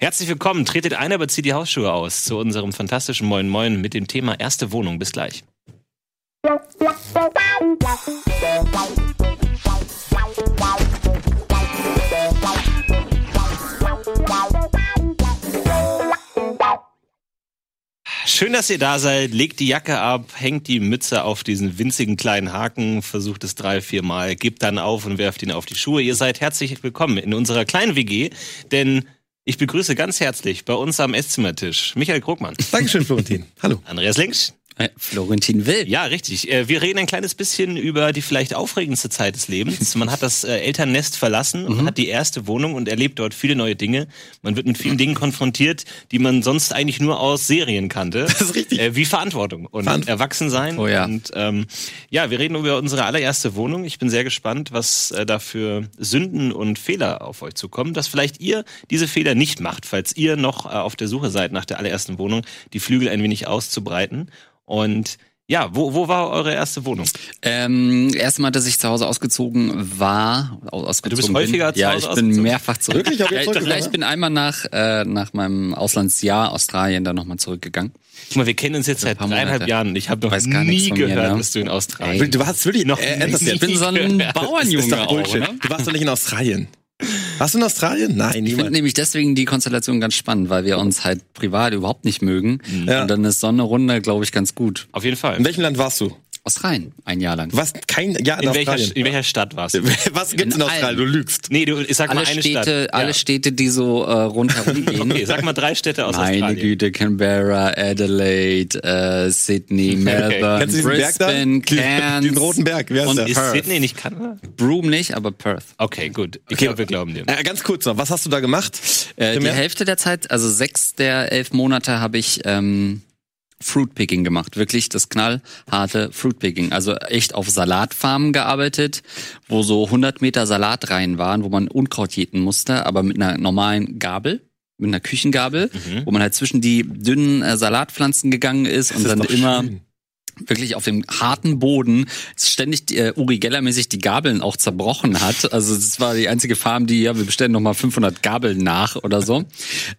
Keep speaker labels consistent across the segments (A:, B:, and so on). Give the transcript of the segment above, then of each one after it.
A: Herzlich willkommen. Tretet ein, aber zieht die Hausschuhe aus zu unserem fantastischen Moin Moin mit dem Thema erste Wohnung. Bis gleich. Schön, dass ihr da seid. Legt die Jacke ab, hängt die Mütze auf diesen winzigen kleinen Haken, versucht es drei, vier Mal, gebt dann auf und werft ihn auf die Schuhe. Ihr seid herzlich willkommen in unserer kleinen WG, denn ich begrüße ganz herzlich bei uns am Esszimmertisch Michael Krugmann.
B: Dankeschön, Florentin. Hallo.
A: Andreas Links.
C: Äh, Florentin Will.
A: Ja, richtig. Äh, wir reden ein kleines bisschen über die vielleicht aufregendste Zeit des Lebens. Man hat das äh, Elternnest verlassen und mhm. hat die erste Wohnung und erlebt dort viele neue Dinge. Man wird mit vielen Dingen konfrontiert, die man sonst eigentlich nur aus Serien kannte.
B: Das ist richtig.
A: Wie Verantwortung und Verant Erwachsensein.
C: Oh ja.
A: Und ähm, ja, wir reden über unsere allererste Wohnung. Ich bin sehr gespannt, was äh, da für Sünden und Fehler auf euch zukommen, dass vielleicht ihr diese Fehler nicht macht, falls ihr noch äh, auf der Suche seid nach der allerersten Wohnung, die Flügel ein wenig auszubreiten. Und ja, wo, wo war eure erste Wohnung?
C: Ähm, erstmal, dass ich zu Hause ausgezogen war.
A: Ausgezogen du bist häufiger
C: bin. zu Hause Ja, ich bin mehrfach zurück.
B: Wirklich?
C: Ja, ich, ja, ich bin einmal nach, äh, nach meinem Auslandsjahr Australien dann nochmal zurückgegangen.
A: Guck mal, wir kennen uns jetzt seit dreieinhalb Jahren ich habe noch nie gehört, mir, ne? dass du in Australien
B: Ey, Du warst wirklich noch äh,
C: nie Ich bin so ein Bauernjunge
B: auch, ne? Du warst doch nicht in Australien. Warst du in Australien? Nein,
C: niemand. Ich finde nämlich deswegen die Konstellation ganz spannend, weil wir uns halt privat überhaupt nicht mögen. Ja. Und dann ist so eine Runde, glaube ich, ganz gut.
A: Auf jeden Fall.
B: In welchem Land warst du?
C: Australien, ein Jahr lang.
B: Warst kein Jahr in,
A: in Welcher, in welcher Stadt warst du?
B: Was gibt's in, in Australien? Du lügst.
A: Nee, du, ich sag
C: alle
A: mal eine
C: Städte,
A: Stadt.
C: Alle ja. Städte, die so äh, rundherum gehen.
A: okay, sag mal drei Städte aus
C: Meine
A: Australien.
C: Meine Güte, Canberra, Adelaide, äh, Sydney, Melbourne,
B: okay.
C: Brisbane, Cairns.
B: Den roten Berg, wer ist
A: Und
B: der?
A: ist Sydney nicht Kanada?
C: Broome nicht, aber Perth.
A: Okay, gut. Ich
B: okay.
A: glaube, wir glauben dir.
B: Äh, ganz kurz noch, was hast du da gemacht?
C: Äh, die Hälfte der Zeit, also sechs der elf Monate habe ich... Ähm, Fruitpicking gemacht, wirklich das knallharte Fruitpicking. Also echt auf Salatfarmen gearbeitet, wo so 100 Meter Salat rein waren, wo man Unkraut jäten musste, aber mit einer normalen Gabel, mit einer Küchengabel, mhm. wo man halt zwischen die dünnen äh, Salatpflanzen gegangen ist das und ist dann immer schön wirklich auf dem harten Boden ständig äh, Uri Geller mäßig die Gabeln auch zerbrochen hat. Also das war die einzige Farm, die ja wir bestellen noch mal 500 Gabeln nach oder so.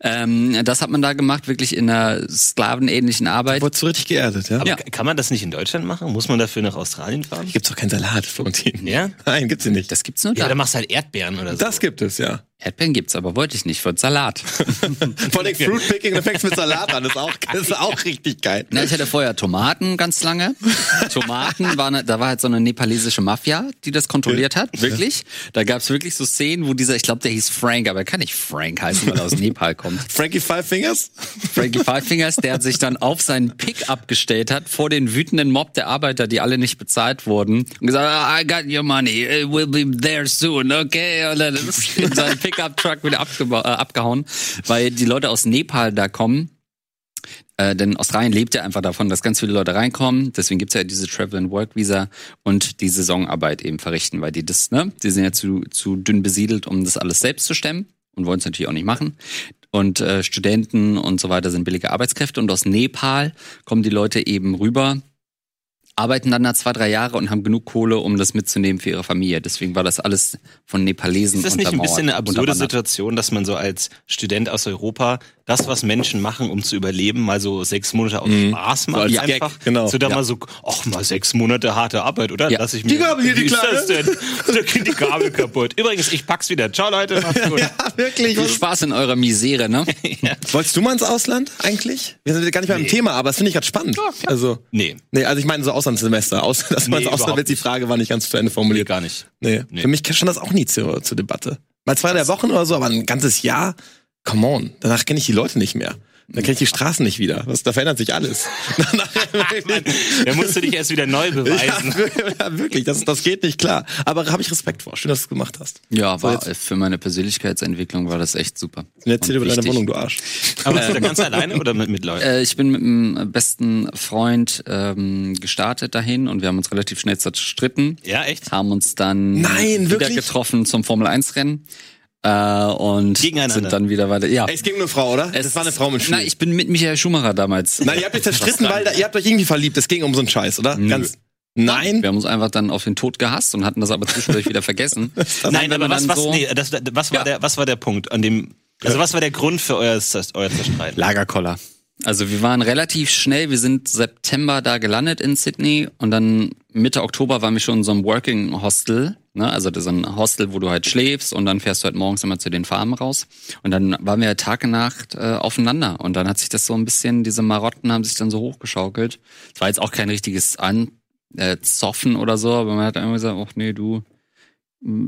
C: Ähm, das hat man da gemacht, wirklich in einer sklavenähnlichen Arbeit.
B: Wurde so richtig geerdet, ja?
A: Aber
B: ja.
A: kann man das nicht in Deutschland machen? Muss man dafür nach Australien fahren?
B: Gibt's doch keinen Salat, Florentin.
A: Ja?
B: Nein, gibt's nicht.
C: Das gibt's nur
A: da. Ja, dann machst du halt Erdbeeren oder so.
B: Das gibt es, ja.
C: Erdbeeren gibt's, aber wollte ich nicht, für Salat.
B: Vor allem Fruitpicking, dann fängst mit Salat an, das ist auch, das ist auch richtig geil.
C: Na, ich hatte vorher Tomaten ganz lange. Tomaten, war ne, da war halt so eine nepalesische Mafia, die das kontrolliert hat, wirklich. Da gab's wirklich so Szenen, wo dieser, ich glaube, der hieß Frank, aber er kann nicht Frank heißen, weil er aus Nepal kommt.
B: Frankie Five Fingers?
C: Frankie Five Fingers, der sich dann auf seinen Pickup gestellt hat, vor den wütenden Mob der Arbeiter, die alle nicht bezahlt wurden, und gesagt, ah, I got your money, it will be there soon, okay? Und dann ist in seinem Pickup-Truck wieder äh, abgehauen, weil die Leute aus Nepal da kommen. Äh, denn Australien lebt ja einfach davon, dass ganz viele Leute reinkommen. Deswegen gibt's ja diese Travel and Work Visa und die Saisonarbeit eben verrichten, weil die das, ne, die sind ja zu, zu dünn besiedelt, um das alles selbst zu stemmen und wollen es natürlich auch nicht machen. Und äh, Studenten und so weiter sind billige Arbeitskräfte und aus Nepal kommen die Leute eben rüber arbeiten dann da zwei, drei Jahre und haben genug Kohle, um das mitzunehmen für ihre Familie. Deswegen war das alles von Nepalesen
A: Ist das nicht ein bisschen eine absurde Situation, dass man so als Student aus Europa das, was Menschen machen, um zu überleben, mal so sechs Monate aus mhm. Spaß macht?
B: So einfach Gag, genau.
A: so da
B: ja.
A: mal so, ach mal sechs Monate harte Arbeit, oder?
B: Ja.
A: Lass ich mir,
B: die Gabel hier, die
A: ist
B: Kleine.
A: das denn? Da geht die Gabel kaputt. Übrigens, ich pack's wieder. Ciao, Leute. Macht's gut.
B: ja, wirklich.
C: Viel Spaß in eurer Misere, ne?
B: ja. Wolltest du mal ins Ausland eigentlich? Wir sind gar nicht beim nee. Thema, aber das finde ich gerade spannend. Ja, also,
A: nee.
B: Nee, also ich meine so Auslandssemester. Aus, dass man nee, Ausland wird, die Frage war nicht ganz zu Ende formuliert.
A: Nee, gar nicht.
B: Nee. nee. Für mich stand das auch nie zur, zur Debatte. Mal zwei, drei Wochen oder so, aber ein ganzes Jahr, come on. Danach kenne ich die Leute nicht mehr. Dann kenne ich die Straßen nicht wieder. Was, da verändert sich alles.
A: da musst du dich erst wieder neu beweisen.
B: Ja, wirklich, das, das geht nicht klar. Aber habe ich Respekt vor. Schön, dass du es gemacht hast.
C: Ja, war so, für meine Persönlichkeitsentwicklung war das echt super.
B: Erzähl über deine Wohnung, du Arsch.
A: Aber bist du da ganz alleine oder mit, mit Leuten?
C: Äh, ich bin mit einem besten Freund ähm, gestartet dahin und wir haben uns relativ schnell zerstritten.
A: Ja, echt?
C: Haben uns dann
B: Nein,
C: wieder
B: wirklich?
C: getroffen zum Formel 1 Rennen. Äh, und sind dann wieder weiter. Ja.
B: Es ging um eine Frau, oder?
C: Es
B: das war eine Frau mit Schuh.
C: Nein, ich bin mit Michael Schumacher damals.
B: Nein, ihr habt euch zerstritten, weil ihr habt euch irgendwie verliebt. Es ging um so einen Scheiß, oder?
C: Nö.
B: Ganz, Nein.
C: Wir haben uns einfach dann auf den Tod gehasst und hatten das aber zwischendurch wieder vergessen.
A: Nein, aber was, was,
C: so,
A: nee, das, was war
C: Ja.
A: der, was war der Punkt, an dem Also was war der Grund für euer, euer Zerstreiten?
C: Lagerkoller. Also wir waren relativ schnell, wir sind September da gelandet in Sydney und dann Mitte Oktober waren wir schon in so einem Working Hostel, ne? also das ist ein Hostel, wo du halt schläfst und dann fährst du halt morgens immer zu den Farmen raus und dann waren wir halt Tag und Nacht äh, aufeinander und dann hat sich das so ein bisschen, diese Marotten haben sich dann so hochgeschaukelt. Es war jetzt auch kein richtiges An äh, Zoffen oder so, aber man hat einfach gesagt, ach nee, du,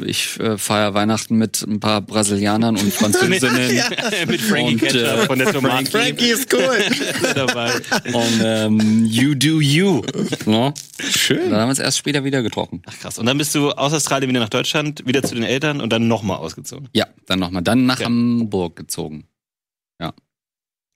C: ich äh, feier Weihnachten mit ein paar Brasilianern und Französinnen.
A: Mit Frankie
C: Und,
A: Ketchup
C: äh,
A: von der Tomaten
B: Frankie ist cool.
A: dabei.
C: Und ähm, you do you. Ne?
B: Schön.
C: Dann haben wir uns erst später wieder getroffen.
A: Ach krass. Und dann bist du aus Australien wieder nach Deutschland, wieder zu den Eltern und dann nochmal ausgezogen.
C: Ja, dann nochmal. Dann nach
A: Ja.
C: Hamburg gezogen.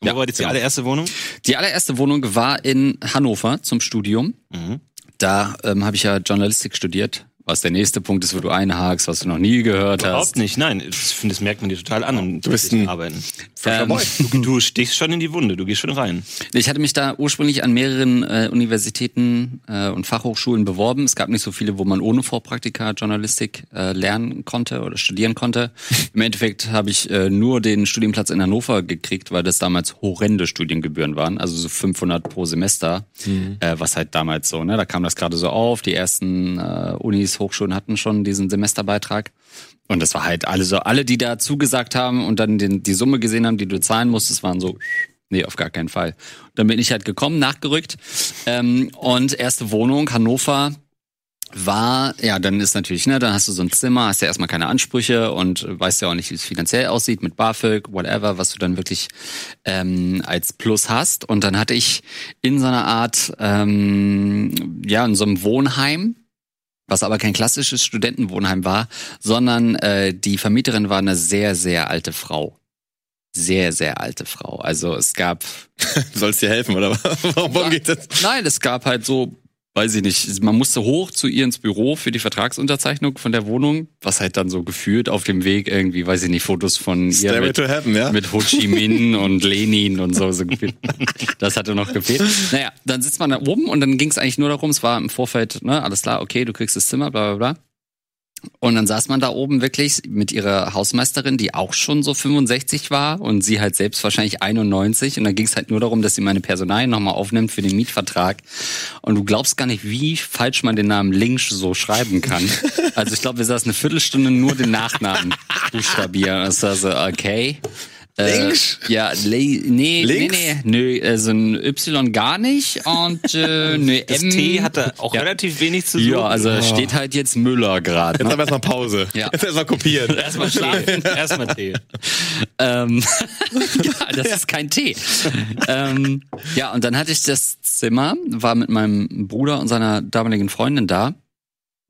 A: Wo
C: Ja,
A: war jetzt die
C: genau.
A: allererste Wohnung?
C: Die allererste Wohnung war in Hannover zum Studium.
A: Mhm.
C: Da ähm, habe ich ja Journalistik studiert. Was der nächste Punkt ist, wo du einhakst, was du noch nie gehört
A: Überhaupt
C: hast.
A: nicht, nein. Ich finde, das merkt man dir total an. Und
B: Du bist ein-
A: Arbeiten.
C: Ähm.
A: Du, du stichst schon in die Wunde, du gehst schon rein.
C: Ich hatte mich da ursprünglich an mehreren äh, Universitäten äh, und Fachhochschulen beworben. Es gab nicht so viele, wo man ohne Vorpraktika Journalistik äh, lernen konnte oder studieren konnte. Im Endeffekt habe ich äh, nur den Studienplatz in Hannover gekriegt, weil das damals horrende Studiengebühren waren, also so 500 pro Semester, äh, was halt damals so, ne, da kam das gerade so auf. Die ersten äh, Unis, Hochschulen hatten schon diesen Semesterbeitrag. Und das war halt alle so, alle, die da zugesagt haben und dann den, die Summe gesehen haben, die du zahlen musstest, waren so, nee, auf gar keinen Fall. Dann bin ich halt gekommen, nachgerückt. Ähm, und erste Wohnung, Hannover, war, ja, dann ist natürlich, ne, dann hast du so ein Zimmer, hast ja erstmal keine Ansprüche und weißt ja auch nicht, wie es finanziell aussieht mit BAföG, whatever, was du dann wirklich ähm, als Plus hast. Und dann hatte ich in so einer Art, ähm, ja, in so einem Wohnheim, was aber kein klassisches Studentenwohnheim war, sondern äh, die Vermieterin war eine sehr, sehr alte Frau. Sehr, sehr alte Frau. Also es gab
B: Du sollst dir helfen, oder? Warum warum geht das?
C: Nein, es gab halt so, weiß ich nicht, man musste hoch zu ihr ins Büro für die Vertragsunterzeichnung von der Wohnung, was halt dann so gefühlt auf dem Weg irgendwie, weiß ich nicht, Fotos von ihr mit,
B: to Heaven, ja?
C: mit Ho Chi Minh und Lenin und so, so gefühlt. Das hatte noch gefehlt. Naja, dann sitzt man da oben und dann ging es eigentlich nur darum, es war im Vorfeld, ne, alles klar, okay, du kriegst das Zimmer, bla bla bla. Und dann saß man da oben wirklich mit ihrer Hausmeisterin, die auch schon so 65 war und sie halt selbst wahrscheinlich 91. Und dann ging es halt nur darum, dass sie meine Personalien nochmal aufnimmt für den Mietvertrag. Und du glaubst gar nicht, wie falsch man den Namen Links so schreiben kann. Also ich glaube, wir saßen eine Viertelstunde nur den Nachnamen buchstabieren. Das war so, okay. Äh,
B: Links?
C: ja, le nee,
B: Links?
C: nee, nee, nö, also ein Y gar nicht und äh, ne
A: Das
C: M.
A: T hatte auch
C: Ja.
A: relativ wenig zu suchen.
C: Ja, also da steht halt jetzt Müller gerade.
B: Jetzt
C: Ne?
B: aber erstmal Pause.
C: Ja.
B: Jetzt erstmal kopieren.
A: Erstmal schlafen, erstmal Tee.
C: Ähm, ja, das ist kein Tee. ähm, ja, und dann hatte ich das Zimmer, war mit meinem Bruder und seiner damaligen Freundin da.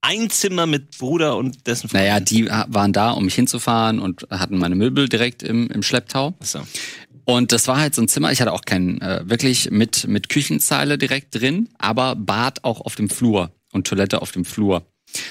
A: Ein Zimmer mit Bruder und dessen Freundin.
C: Naja, die waren da, um mich hinzufahren und hatten meine Möbel direkt im, im Schlepptau.
A: Achso.
C: Und das war halt so ein Zimmer, ich hatte auch kein, äh, wirklich mit, mit Küchenzeile direkt drin, aber Bad auch auf dem Flur und Toilette auf dem Flur.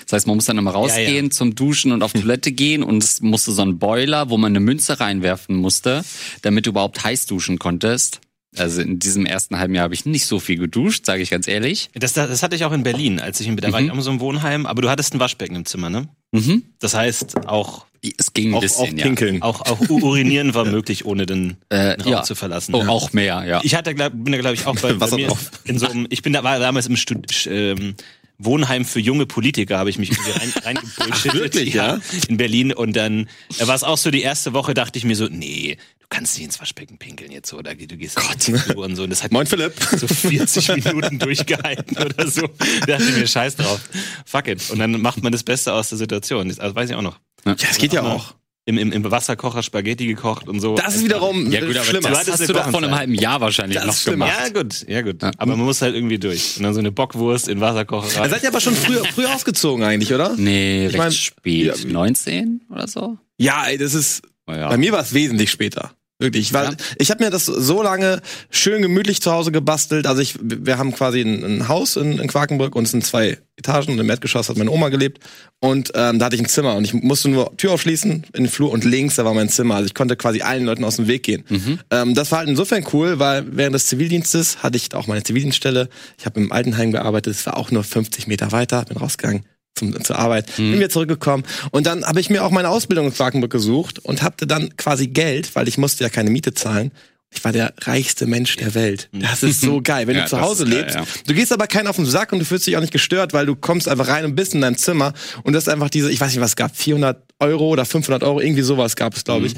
C: Das heißt, man muss dann immer rausgehen
A: Ja, ja.
C: zum Duschen und auf Toilette gehen und es musste so ein Boiler, wo man eine Münze reinwerfen musste, damit du überhaupt heiß duschen konntest. Also in diesem ersten halben Jahr habe ich nicht so viel geduscht, sage ich ganz ehrlich.
A: Das, das, das hatte ich auch in Berlin, als ich in, da war ich auch in so einem Wohnheim, aber du hattest ein Waschbecken im Zimmer, ne?
C: Mhm.
A: Das heißt, auch,
C: Es ging ein
B: Auch,
C: bisschen,
B: auch
C: ja.
B: pinkeln.
A: auch, auch u- urinieren war möglich, ohne den,
C: Äh,
A: den Raum
C: ja.
A: zu verlassen.
C: Oh, auch mehr, ja.
A: Ich hatte, glaub, bin da glaube ich auch bei, bei mir in so einem, ich bin da war damals im Stud, ähm, Wohnheim für junge Politiker habe ich mich irgendwie rein, reingebullshittet.
B: wirklich, ja?
A: In Berlin und dann äh, war es auch so die erste Woche, dachte ich mir so, nee, du kannst nicht ins Waschbecken pinkeln jetzt so, oder du gehst Gott. und so und das hat
B: Moin Philipp.
A: so 40 Minuten durchgehalten oder so. Da dachte ich mir, scheiß drauf. Fuck it. Und dann macht man das Beste aus der Situation. Das also weiß ich auch noch.
B: Ja, es geht ja auch.
A: Im, im, im Wasserkocher Spaghetti gekocht und so.
B: Das ist wiederum
C: ja gut, aber
B: schlimmer.
C: das hast du doch vor einem halben Jahr wahrscheinlich
B: Das
C: noch
B: schlimmer.
C: gemacht.
A: Ja, gut, ja gut. Aber man muss halt irgendwie durch. Und dann so eine Bockwurst in Wasserkocher
B: Ihr
A: rein.
B: seid ja aber schon früher, früher ausgezogen eigentlich, oder?
C: Nee, recht
B: mein,
C: spät.
B: ja,
C: 19 oder so?
B: Ja, ey, das ist.
C: Oh, ja.
B: Bei mir war es wesentlich später. Wirklich, weil
C: Ja.
B: ich habe mir das so lange schön gemütlich zu Hause gebastelt. Also ich, wir haben quasi ein, ein Haus in, in Quakenbrück und es sind zwei Etagen und im Erdgeschoss hat meine Oma gelebt und ähm, da hatte ich ein Zimmer und ich musste nur Tür aufschließen in den Flur und links da war mein Zimmer. Also ich konnte quasi allen Leuten aus dem Weg gehen. Ähm, das war halt insofern cool, weil während des Zivildienstes hatte ich auch meine Zivildienststelle. Ich habe im Altenheim gearbeitet. Es war auch nur 50 Meter weiter. Bin rausgegangen, zum, zur Arbeit, bin wieder zurückgekommen und dann habe ich mir auch meine Ausbildung in Quakenburg gesucht und hatte dann quasi Geld, weil ich musste ja keine Miete zahlen. Ich war der reichste Mensch der Welt. Das ist so geil, wenn
C: Ja,
B: du zu Hause
C: geil,
B: lebst.
C: ja.
B: Du gehst aber keinen auf den Sack und du fühlst dich auch nicht gestört, weil du kommst einfach rein und bist in deinem Zimmer und das ist einfach diese, ich weiß nicht, was es gab, 400 Euro oder 500 Euro, irgendwie sowas gab es, glaube ich.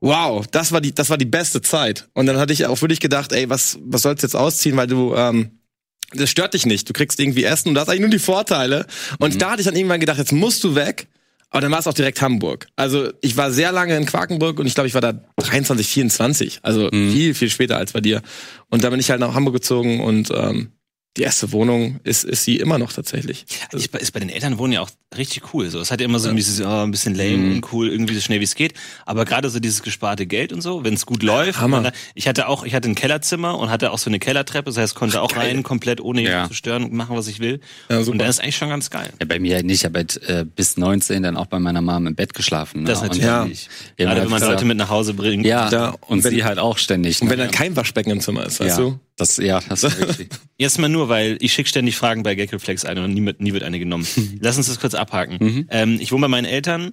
B: Wow, das war die, das war die beste Zeit. Und dann hatte ich auch wirklich gedacht, ey, was, was sollst du jetzt ausziehen, weil du, ähm, das stört dich nicht. Du kriegst irgendwie Essen und du hast eigentlich nur die Vorteile. Und da hatte ich dann irgendwann gedacht, jetzt musst du weg. Aber dann war es auch direkt Hamburg. Also ich war sehr lange in Quakenburg und ich glaube, ich war da 23, 24. Also viel, viel später als bei dir. Und da bin ich halt nach Hamburg gezogen und ähm, die erste Wohnung ist, ist sie immer noch tatsächlich.
A: Ist bei, ist bei den Eltern wohnen ja auch richtig cool. So, es hat ja immer so ein bisschen, oh, ein bisschen lame und cool, irgendwie so schnell wie es geht. Aber gerade so dieses gesparte Geld und so, wenn es gut läuft.
B: Hammer.
A: und dann- Ich hatte auch, ich hatte ein Kellerzimmer und hatte auch so eine Kellertreppe, das heißt, konnte auch rein, komplett ohne
C: Ja.
A: jemanden zu stören und machen, was ich will.
B: Ja,
A: und dann ist eigentlich schon ganz geil.
C: Ja, bei mir halt nicht. Ich habe halt äh, bis 19 dann auch bei meiner Mom im Bett geschlafen. Ne?
A: Das natürlich.
B: Ja.
C: Ja,
A: Gerade wenn man Leute mit nach Hause bringt.
C: Ja,
B: Da-
C: und,
B: und wenn-
C: sie halt auch ständig.
B: Und wenn
C: ne?
B: dann kein Waschbecken im Zimmer ist, weißt
C: ja,
B: du?
C: Das, ja, das ist wirklich.
A: Jetzt mal nur, weil ich schicke ständig Fragen bei Geckelflex ein und nie, nie wird eine genommen. Lass uns das kurz abhaken.
C: Mhm.
A: Ähm, ich wohne bei meinen Eltern,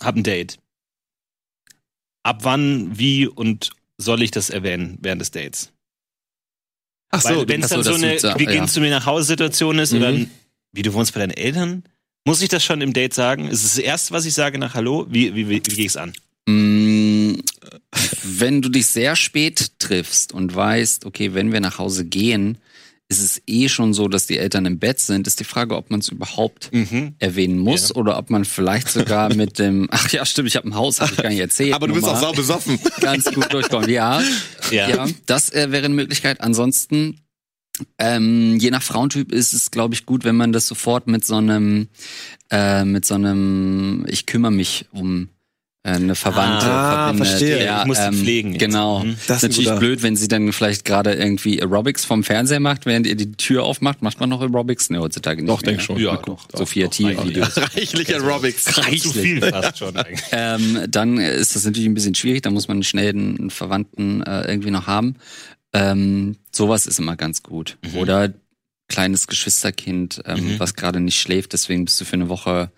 A: hab ein Date. Ab wann, wie und soll ich das erwähnen während des Dates?
B: Ach
A: Weil wenn es
C: so,
A: dann so
C: das
A: eine, wie gehen
C: ja.
A: zu mir nach Hause Situation ist oder
B: Mhm.
A: wie du wohnst bei deinen Eltern, muss ich das schon im Date sagen? Ist es das erste, was ich sage nach Hallo? Wie, wie, wie, wie gehe ich's an?
C: Wenn du dich sehr spät triffst und weißt, okay, wenn wir nach Hause gehen, ist es eh schon so, dass die Eltern im Bett sind, ist die Frage, ob man es überhaupt
A: Mhm.
C: erwähnen muss oder ob man vielleicht sogar mit dem, ach ja, stimmt, ich habe ein Haus, habe ich gar nicht erzählt.
B: Aber du bist auch sau besoffen.
C: ganz gut durchkommen. Ja,
A: Ja.
C: ja, das äh, wäre eine Möglichkeit. Ansonsten, ähm, je nach Frauentyp ist es, glaube ich, gut, wenn man das sofort mit so einem, äh, mit so einem, ich kümmere mich um eine Verwandte
B: Ah,
C: verbindet.
B: verstehe.
C: Ja,
A: Ich muss sie
C: ähm,
A: pflegen jetzt.
C: Genau.
A: Mhm.
B: Das ist
C: natürlich
B: guter-
C: blöd, wenn sie dann vielleicht gerade irgendwie Aerobics vom Fernseher macht, während ihr die Tür aufmacht. Macht man noch Aerobics? Ne, heutzutage nicht
B: Doch,
C: mehr.
B: denk schon.
A: Ja, doch. doch,
C: Sophia
A: doch,
C: T-Videos.
B: Reichlich Aerobics.
A: Zu viel fast schon eigentlich.
C: ähm, dann ist das natürlich ein bisschen schwierig, da muss man schnell einen Verwandten äh, irgendwie noch haben. Ähm, sowas ist immer ganz gut.
B: Mhm.
C: Oder kleines Geschwisterkind, ähm, was gerade nicht schläft, deswegen bist du für eine Woche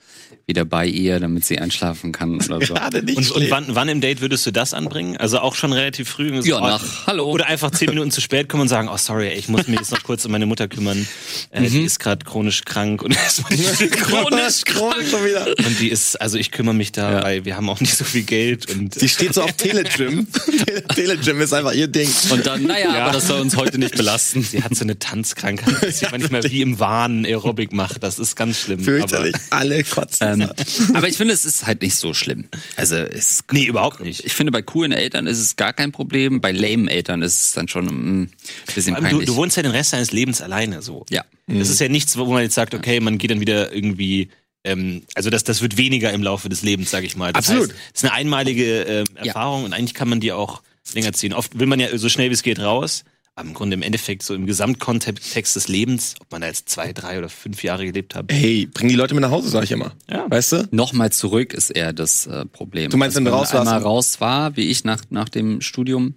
C: wieder bei ihr, damit sie einschlafen kann oder so.
B: Gerade nicht
A: Und, und wann, wann im Date würdest du das anbringen? Also auch schon relativ früh? So,
C: Ja,
A: oh,
C: nach Hallo.
A: Oder einfach zehn Minuten zu spät kommen und sagen, oh sorry, ey, ich muss mich jetzt noch kurz um meine Mutter kümmern. Äh, Die ist gerade chronisch krank und,
B: Chronisch, chronisch schon wieder.
A: und die ist, also ich kümmere mich da,
C: Ja.
A: weil wir haben auch nicht so viel Geld und
B: Die steht so auf Telegym. Telegym ist einfach ihr Ding.
C: Und dann, naja, aber das soll uns heute nicht belasten.
A: sie hat so eine Tanzkrankheit, dass sie manchmal wie im Wahn Aerobic macht. Das ist ganz schlimm.
B: Fürchterlich. Alle kotzen.
C: Ähm, aber ich finde, es ist halt nicht so schlimm. Also es
A: nee, überhaupt nicht.
C: Ich finde, bei coolen Eltern ist es gar kein Problem. Bei lame Eltern ist es dann schon mm, ein bisschen
A: allem, du,
C: peinlich.
A: du wohnst ja den Rest deines Lebens alleine so.
C: ja.
A: Das ist ja nichts, wo man jetzt sagt, okay, man geht dann wieder irgendwie. Ähm, also das, das wird weniger im Laufe des Lebens, sage ich mal. Das
B: Absolut.
A: Heißt, es ist eine einmalige
C: Ja.
A: Erfahrung und eigentlich kann man die auch länger ziehen. Oft will man ja so schnell wie es geht raus, im Grunde im Endeffekt so im Gesamtkontext des Lebens, ob man da jetzt zwei, drei oder fünf Jahre gelebt hat.
B: Hey, bring die Leute mit nach Hause, sag ich immer.
A: Ja.
B: Weißt du?
C: Nochmal zurück ist eher das äh, Problem.
B: Du meinst, wenn du
C: man
B: raus warst?
C: einmal raus war, wie ich nach, nach dem Studium,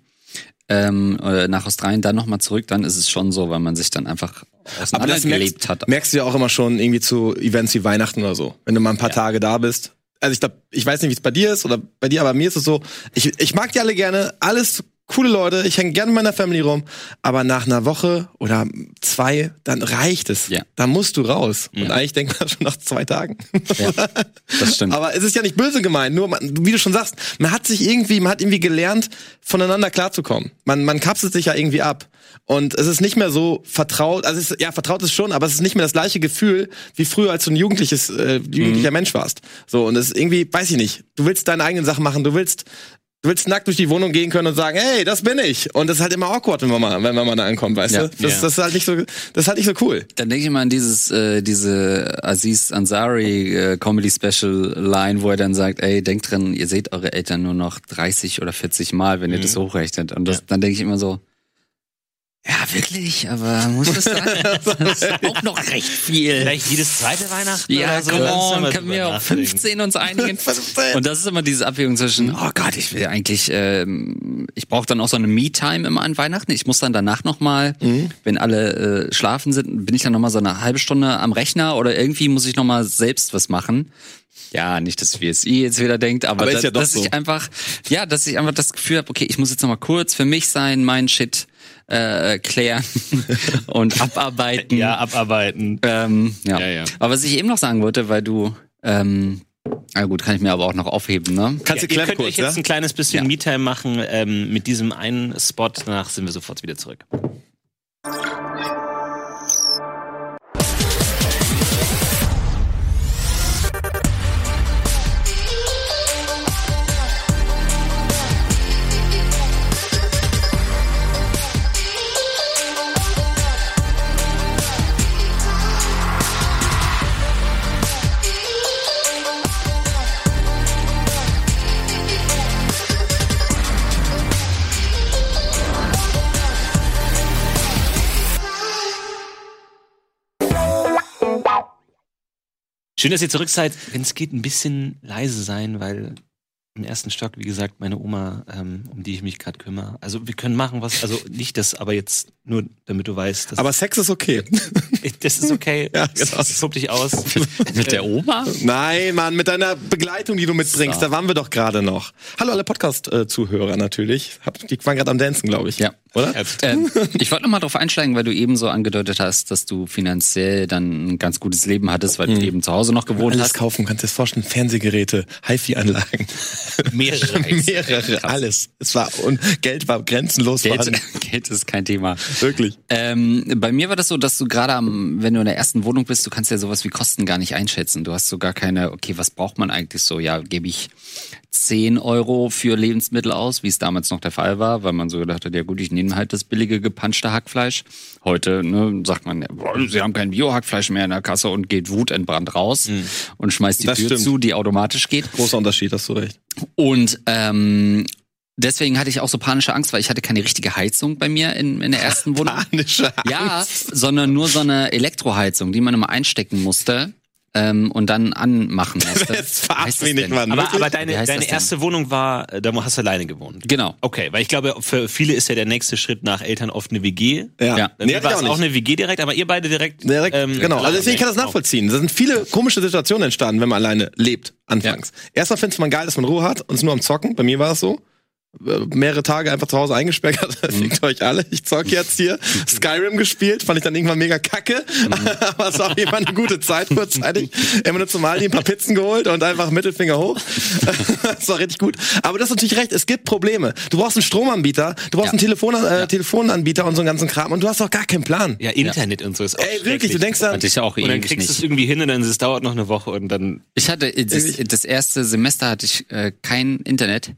C: ähm, äh, nach Australien, dann nochmal zurück, dann ist es schon so, weil man sich dann einfach auseinandergelebt hat.
B: merkst du ja auch immer schon irgendwie zu Events wie Weihnachten oder so. Wenn du mal ein paar Tage da bist. Also ich glaube, ich weiß nicht, wie es bei dir ist oder bei dir, aber mir ist es so, ich, ich mag die alle gerne, alles coole Leute, ich hänge gerne mit meiner Family rum, aber nach einer Woche oder zwei, dann reicht es.
C: Ja.
B: Da musst du raus. Und eigentlich denkt man schon nach zwei Tagen.
C: Ja, das stimmt.
B: Aber es ist ja nicht böse gemeint, nur man, wie du schon sagst, man hat sich irgendwie, man hat irgendwie gelernt, voneinander klarzukommen. Man, man kapselt sich ja irgendwie ab. Und es ist nicht mehr so vertraut, also es ist, ja, vertraut ist schon, aber es ist nicht mehr das gleiche Gefühl, wie früher, als du ein jugendliches, äh, jugendlicher Mensch warst. So, und es ist irgendwie, weiß ich nicht, du willst deine eigenen Sachen machen, du willst, du willst nackt durch die Wohnung gehen können und sagen, hey, das bin ich. Und das ist halt immer awkward, wenn man mal, wenn man mal da ankommt, weißt
C: Ja.
B: du? Das,
A: Ja.
B: das ist halt nicht so, das ist halt nicht so cool.
C: Dann denke ich mal an dieses, äh, diese Aziz Ansari äh, Comedy Special Line, wo er dann sagt, ey, denkt dran, ihr seht eure Eltern nur noch 30 oder 40 Mal, wenn ihr das hochrechnet. Und das, dann denke ich immer so, Ja, wirklich, aber muss das sein? das ist auch noch recht viel.
A: Vielleicht jedes zweite Weihnachten
C: Ja,
A: oder so.
C: come on, können wir auf
A: nachdenken.
C: 15 uns einigen? Und das ist immer diese Abwägung zwischen, oh Gott, ich will eigentlich, ähm, ich brauche dann auch so eine Me-Time immer an Weihnachten. Ich muss dann danach nochmal, wenn alle äh, schlafen sind, bin ich dann nochmal so eine halbe Stunde am Rechner oder irgendwie muss ich nochmal selbst was machen. Ja, nicht, dass WSI jetzt wieder denkt, aber,
B: Aber
C: dass,
B: ja
C: dass
B: so.
C: ich einfach, ja, dass ich einfach das Gefühl habe, okay, ich muss jetzt nochmal kurz für mich sein, mein Shit äh, klären und abarbeiten.
A: Ja, abarbeiten.
C: Ähm, ja.
A: Ja, ja.
C: Aber was ich eben noch sagen wollte, weil du, ähm, na gut, kann ich mir aber auch noch aufheben, ne?
B: Kannst
A: Ja,
B: du
A: ihr
B: klären
A: könnt
B: kurz,
A: euch jetzt
B: ja?
A: ein kleines bisschen
C: Ja.
A: Me-Time machen ähm, mit diesem einen Spot. Danach sind wir sofort wieder zurück. Schön, dass ihr zurück seid. Wenn es geht, ein bisschen leise sein, weil im ersten Stock, wie gesagt, meine Oma, ähm, um die ich mich gerade kümmere. Also wir können machen was, also nicht das, aber jetzt nur, damit du weißt, dass
B: Aber Sex ist okay.
A: das ist okay.
B: Ja, genau.
A: Das tob dich aus.
C: Mit der Oma?
B: Nein, Mann, mit deiner Begleitung, die du mitbringst,
C: So.
B: da waren wir doch gerade noch. Hallo alle Podcast-Zuhörer natürlich. Die waren gerade am Dancen, glaube ich.
C: Ja.
B: Oder?
C: Ähm, ich wollte noch mal drauf einsteigen, weil du eben so angedeutet hast, dass du finanziell dann ein ganz gutes Leben hattest, weil du eben zu Hause noch gewohnt
B: Alles
C: hast.
B: kaufen, kannst dir das vorstellen. Fernsehgeräte, HiFi-Anlagen.
A: Mehrere.
B: Mehrere, alles. Es war, und Geld war grenzenlos
C: Geld. Geld ist kein Thema.
B: Wirklich.
C: Ähm, bei mir war das so, dass du gerade am, wenn du in der ersten Wohnung bist, du kannst ja sowas wie Kosten gar nicht einschätzen. Du hast so gar keine, okay, was braucht man eigentlich so? Ja, gebe ich 10 Euro für Lebensmittel aus, wie es damals noch der Fall war, weil man so gedacht hat, ja gut, ich nehme halt das billige gepanschte Hackfleisch. Heute ne, sagt man, ja, boah, sie haben kein Bio-Hackfleisch mehr in der Kasse und geht wutentbrannt raus und schmeißt die
B: Das
C: Tür
B: stimmt.
C: zu, die automatisch geht.
B: Großer Unterschied, hast du recht.
C: Und ähm, deswegen hatte ich auch so panische Angst, weil ich hatte keine richtige Heizung bei mir in, in der ersten Wohnung.
B: Panische
C: Ja,
B: Angst.
C: sondern nur so eine Elektroheizung, die man immer einstecken musste ähm, und dann anmachen musste.
B: Jetzt
C: Wie
B: verarsch
C: heißt das
B: mich nicht? Mann.
A: Aber, aber deine, deine erste Wohnung war, äh, da hast du alleine gewohnt.
C: Genau.
A: Okay, weil ich glaube, für viele ist ja der nächste Schritt nach Eltern oft eine WG.
B: Ja.
C: Ja.
A: Bei
B: Nee,
A: mir war es
B: auch
A: eine WG direkt, aber ihr beide direkt.
B: Direkt,
A: ähm,
B: genau. Also deswegen kann ich das nachvollziehen. Da sind viele komische Situationen entstanden, wenn man alleine lebt, anfangs. Erstmal findet man geil, dass man Ruhe hat und ist nur am Zocken. Bei mir war es so. Mehrere Tage einfach zu Hause eingesperrt. Fickt euch alle. Ich zock jetzt hier. Skyrim gespielt. Fand ich dann irgendwann mega kacke. Aber es war auf jeden Fall eine gute Zeit kurzzeitig. Immer nur zum Aldi ein paar Pizzen geholt und einfach Mittelfinger hoch. das war richtig gut. Aber du hast natürlich recht. Es gibt Probleme. Du brauchst einen Stromanbieter. Du brauchst
C: Ja.
B: einen Telefon, äh, Telefonanbieter und so einen ganzen Kram. Und du hast doch gar keinen Plan.
A: Ja, Internet und so ist auch
B: Ey, wirklich. Du denkst dann,
C: ich auch
A: Und dann kriegst du es irgendwie hin und dann es dauert noch eine Woche und dann.
C: Ich hatte das, das erste Semester hatte ich äh, kein Internet.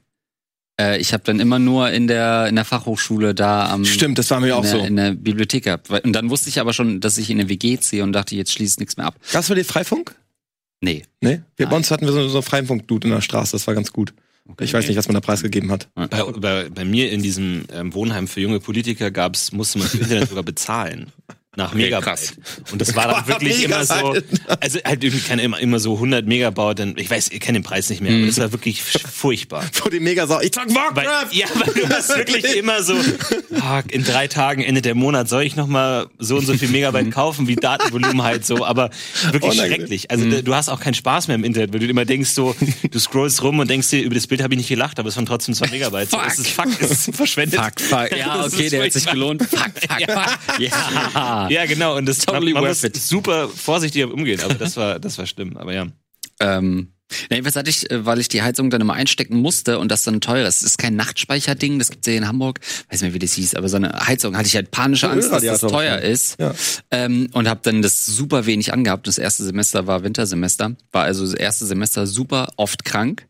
C: Äh, ich habe dann immer nur in der in der Fachhochschule da am
B: Stimmt, das war mir auch
C: in der,
B: so.
C: in der Bibliothek gehabt. Und dann wusste ich aber schon, dass ich in eine WG ziehe und dachte, jetzt schließt nichts mehr ab.
B: Gab's bei dir Freifunk?
C: Nee.
B: Nee? Wir, bei uns hatten wir so, so einen Freifunk-Dude in der Straße, das war ganz gut. Ich weiß nicht, was man da preisgegeben hat.
A: Bei, bei, bei mir in diesem ähm, Wohnheim für junge Politiker gab's, musste man für Internet sogar bezahlen. Nach Megabyte.
C: krass.
A: Und das war dann wirklich immer so, also halt irgendwie keine, immer, immer so 100 Megabyte, dann, ich weiß, ich kenne den Preis nicht mehr, aber das war wirklich furchtbar.
B: Vor dem Megasau. Ich zock
A: Weil,
B: Warcraft!
A: ja, weil du hast wirklich immer so, ah, in drei Tagen Ende der Monat soll ich noch mal so und so viel Megabyte kaufen, wie Datenvolumen halt so, aber wirklich
B: Unangenehm.
A: schrecklich. Also du hast auch keinen Spaß mehr im Internet, weil du immer denkst so, du scrollst rum und denkst dir, über das Bild habe ich nicht gelacht, aber es waren trotzdem zwei Megabyte. So,
C: Fuck.
A: es ist fuck, es ist verschwendet.
C: Fuck, fuck. Ja, okay, der hat sich gelohnt. Fuck, fuck, fuck. Ja.
A: Ja, genau, und das
C: Totally
A: man, man
C: worth
A: muss
C: it.
A: super vorsichtig umgehen, aber das war, das war schlimm, aber ja.
C: Ähm, ja, jedenfalls hatte ich, äh, weil ich die Heizung dann immer einstecken musste und das dann teuer ist. Das ist kein Nachtspeicherding, das gibt's ja in Hamburg. Weiß nicht mehr, wie das hieß, aber so eine Heizung hatte ich halt panische Angst, dass das teuer ist.
B: Ja.
C: Ähm, und habe dann das super wenig angehabt. Das erste Semester war Wintersemester, war also das erste Semester super oft krank.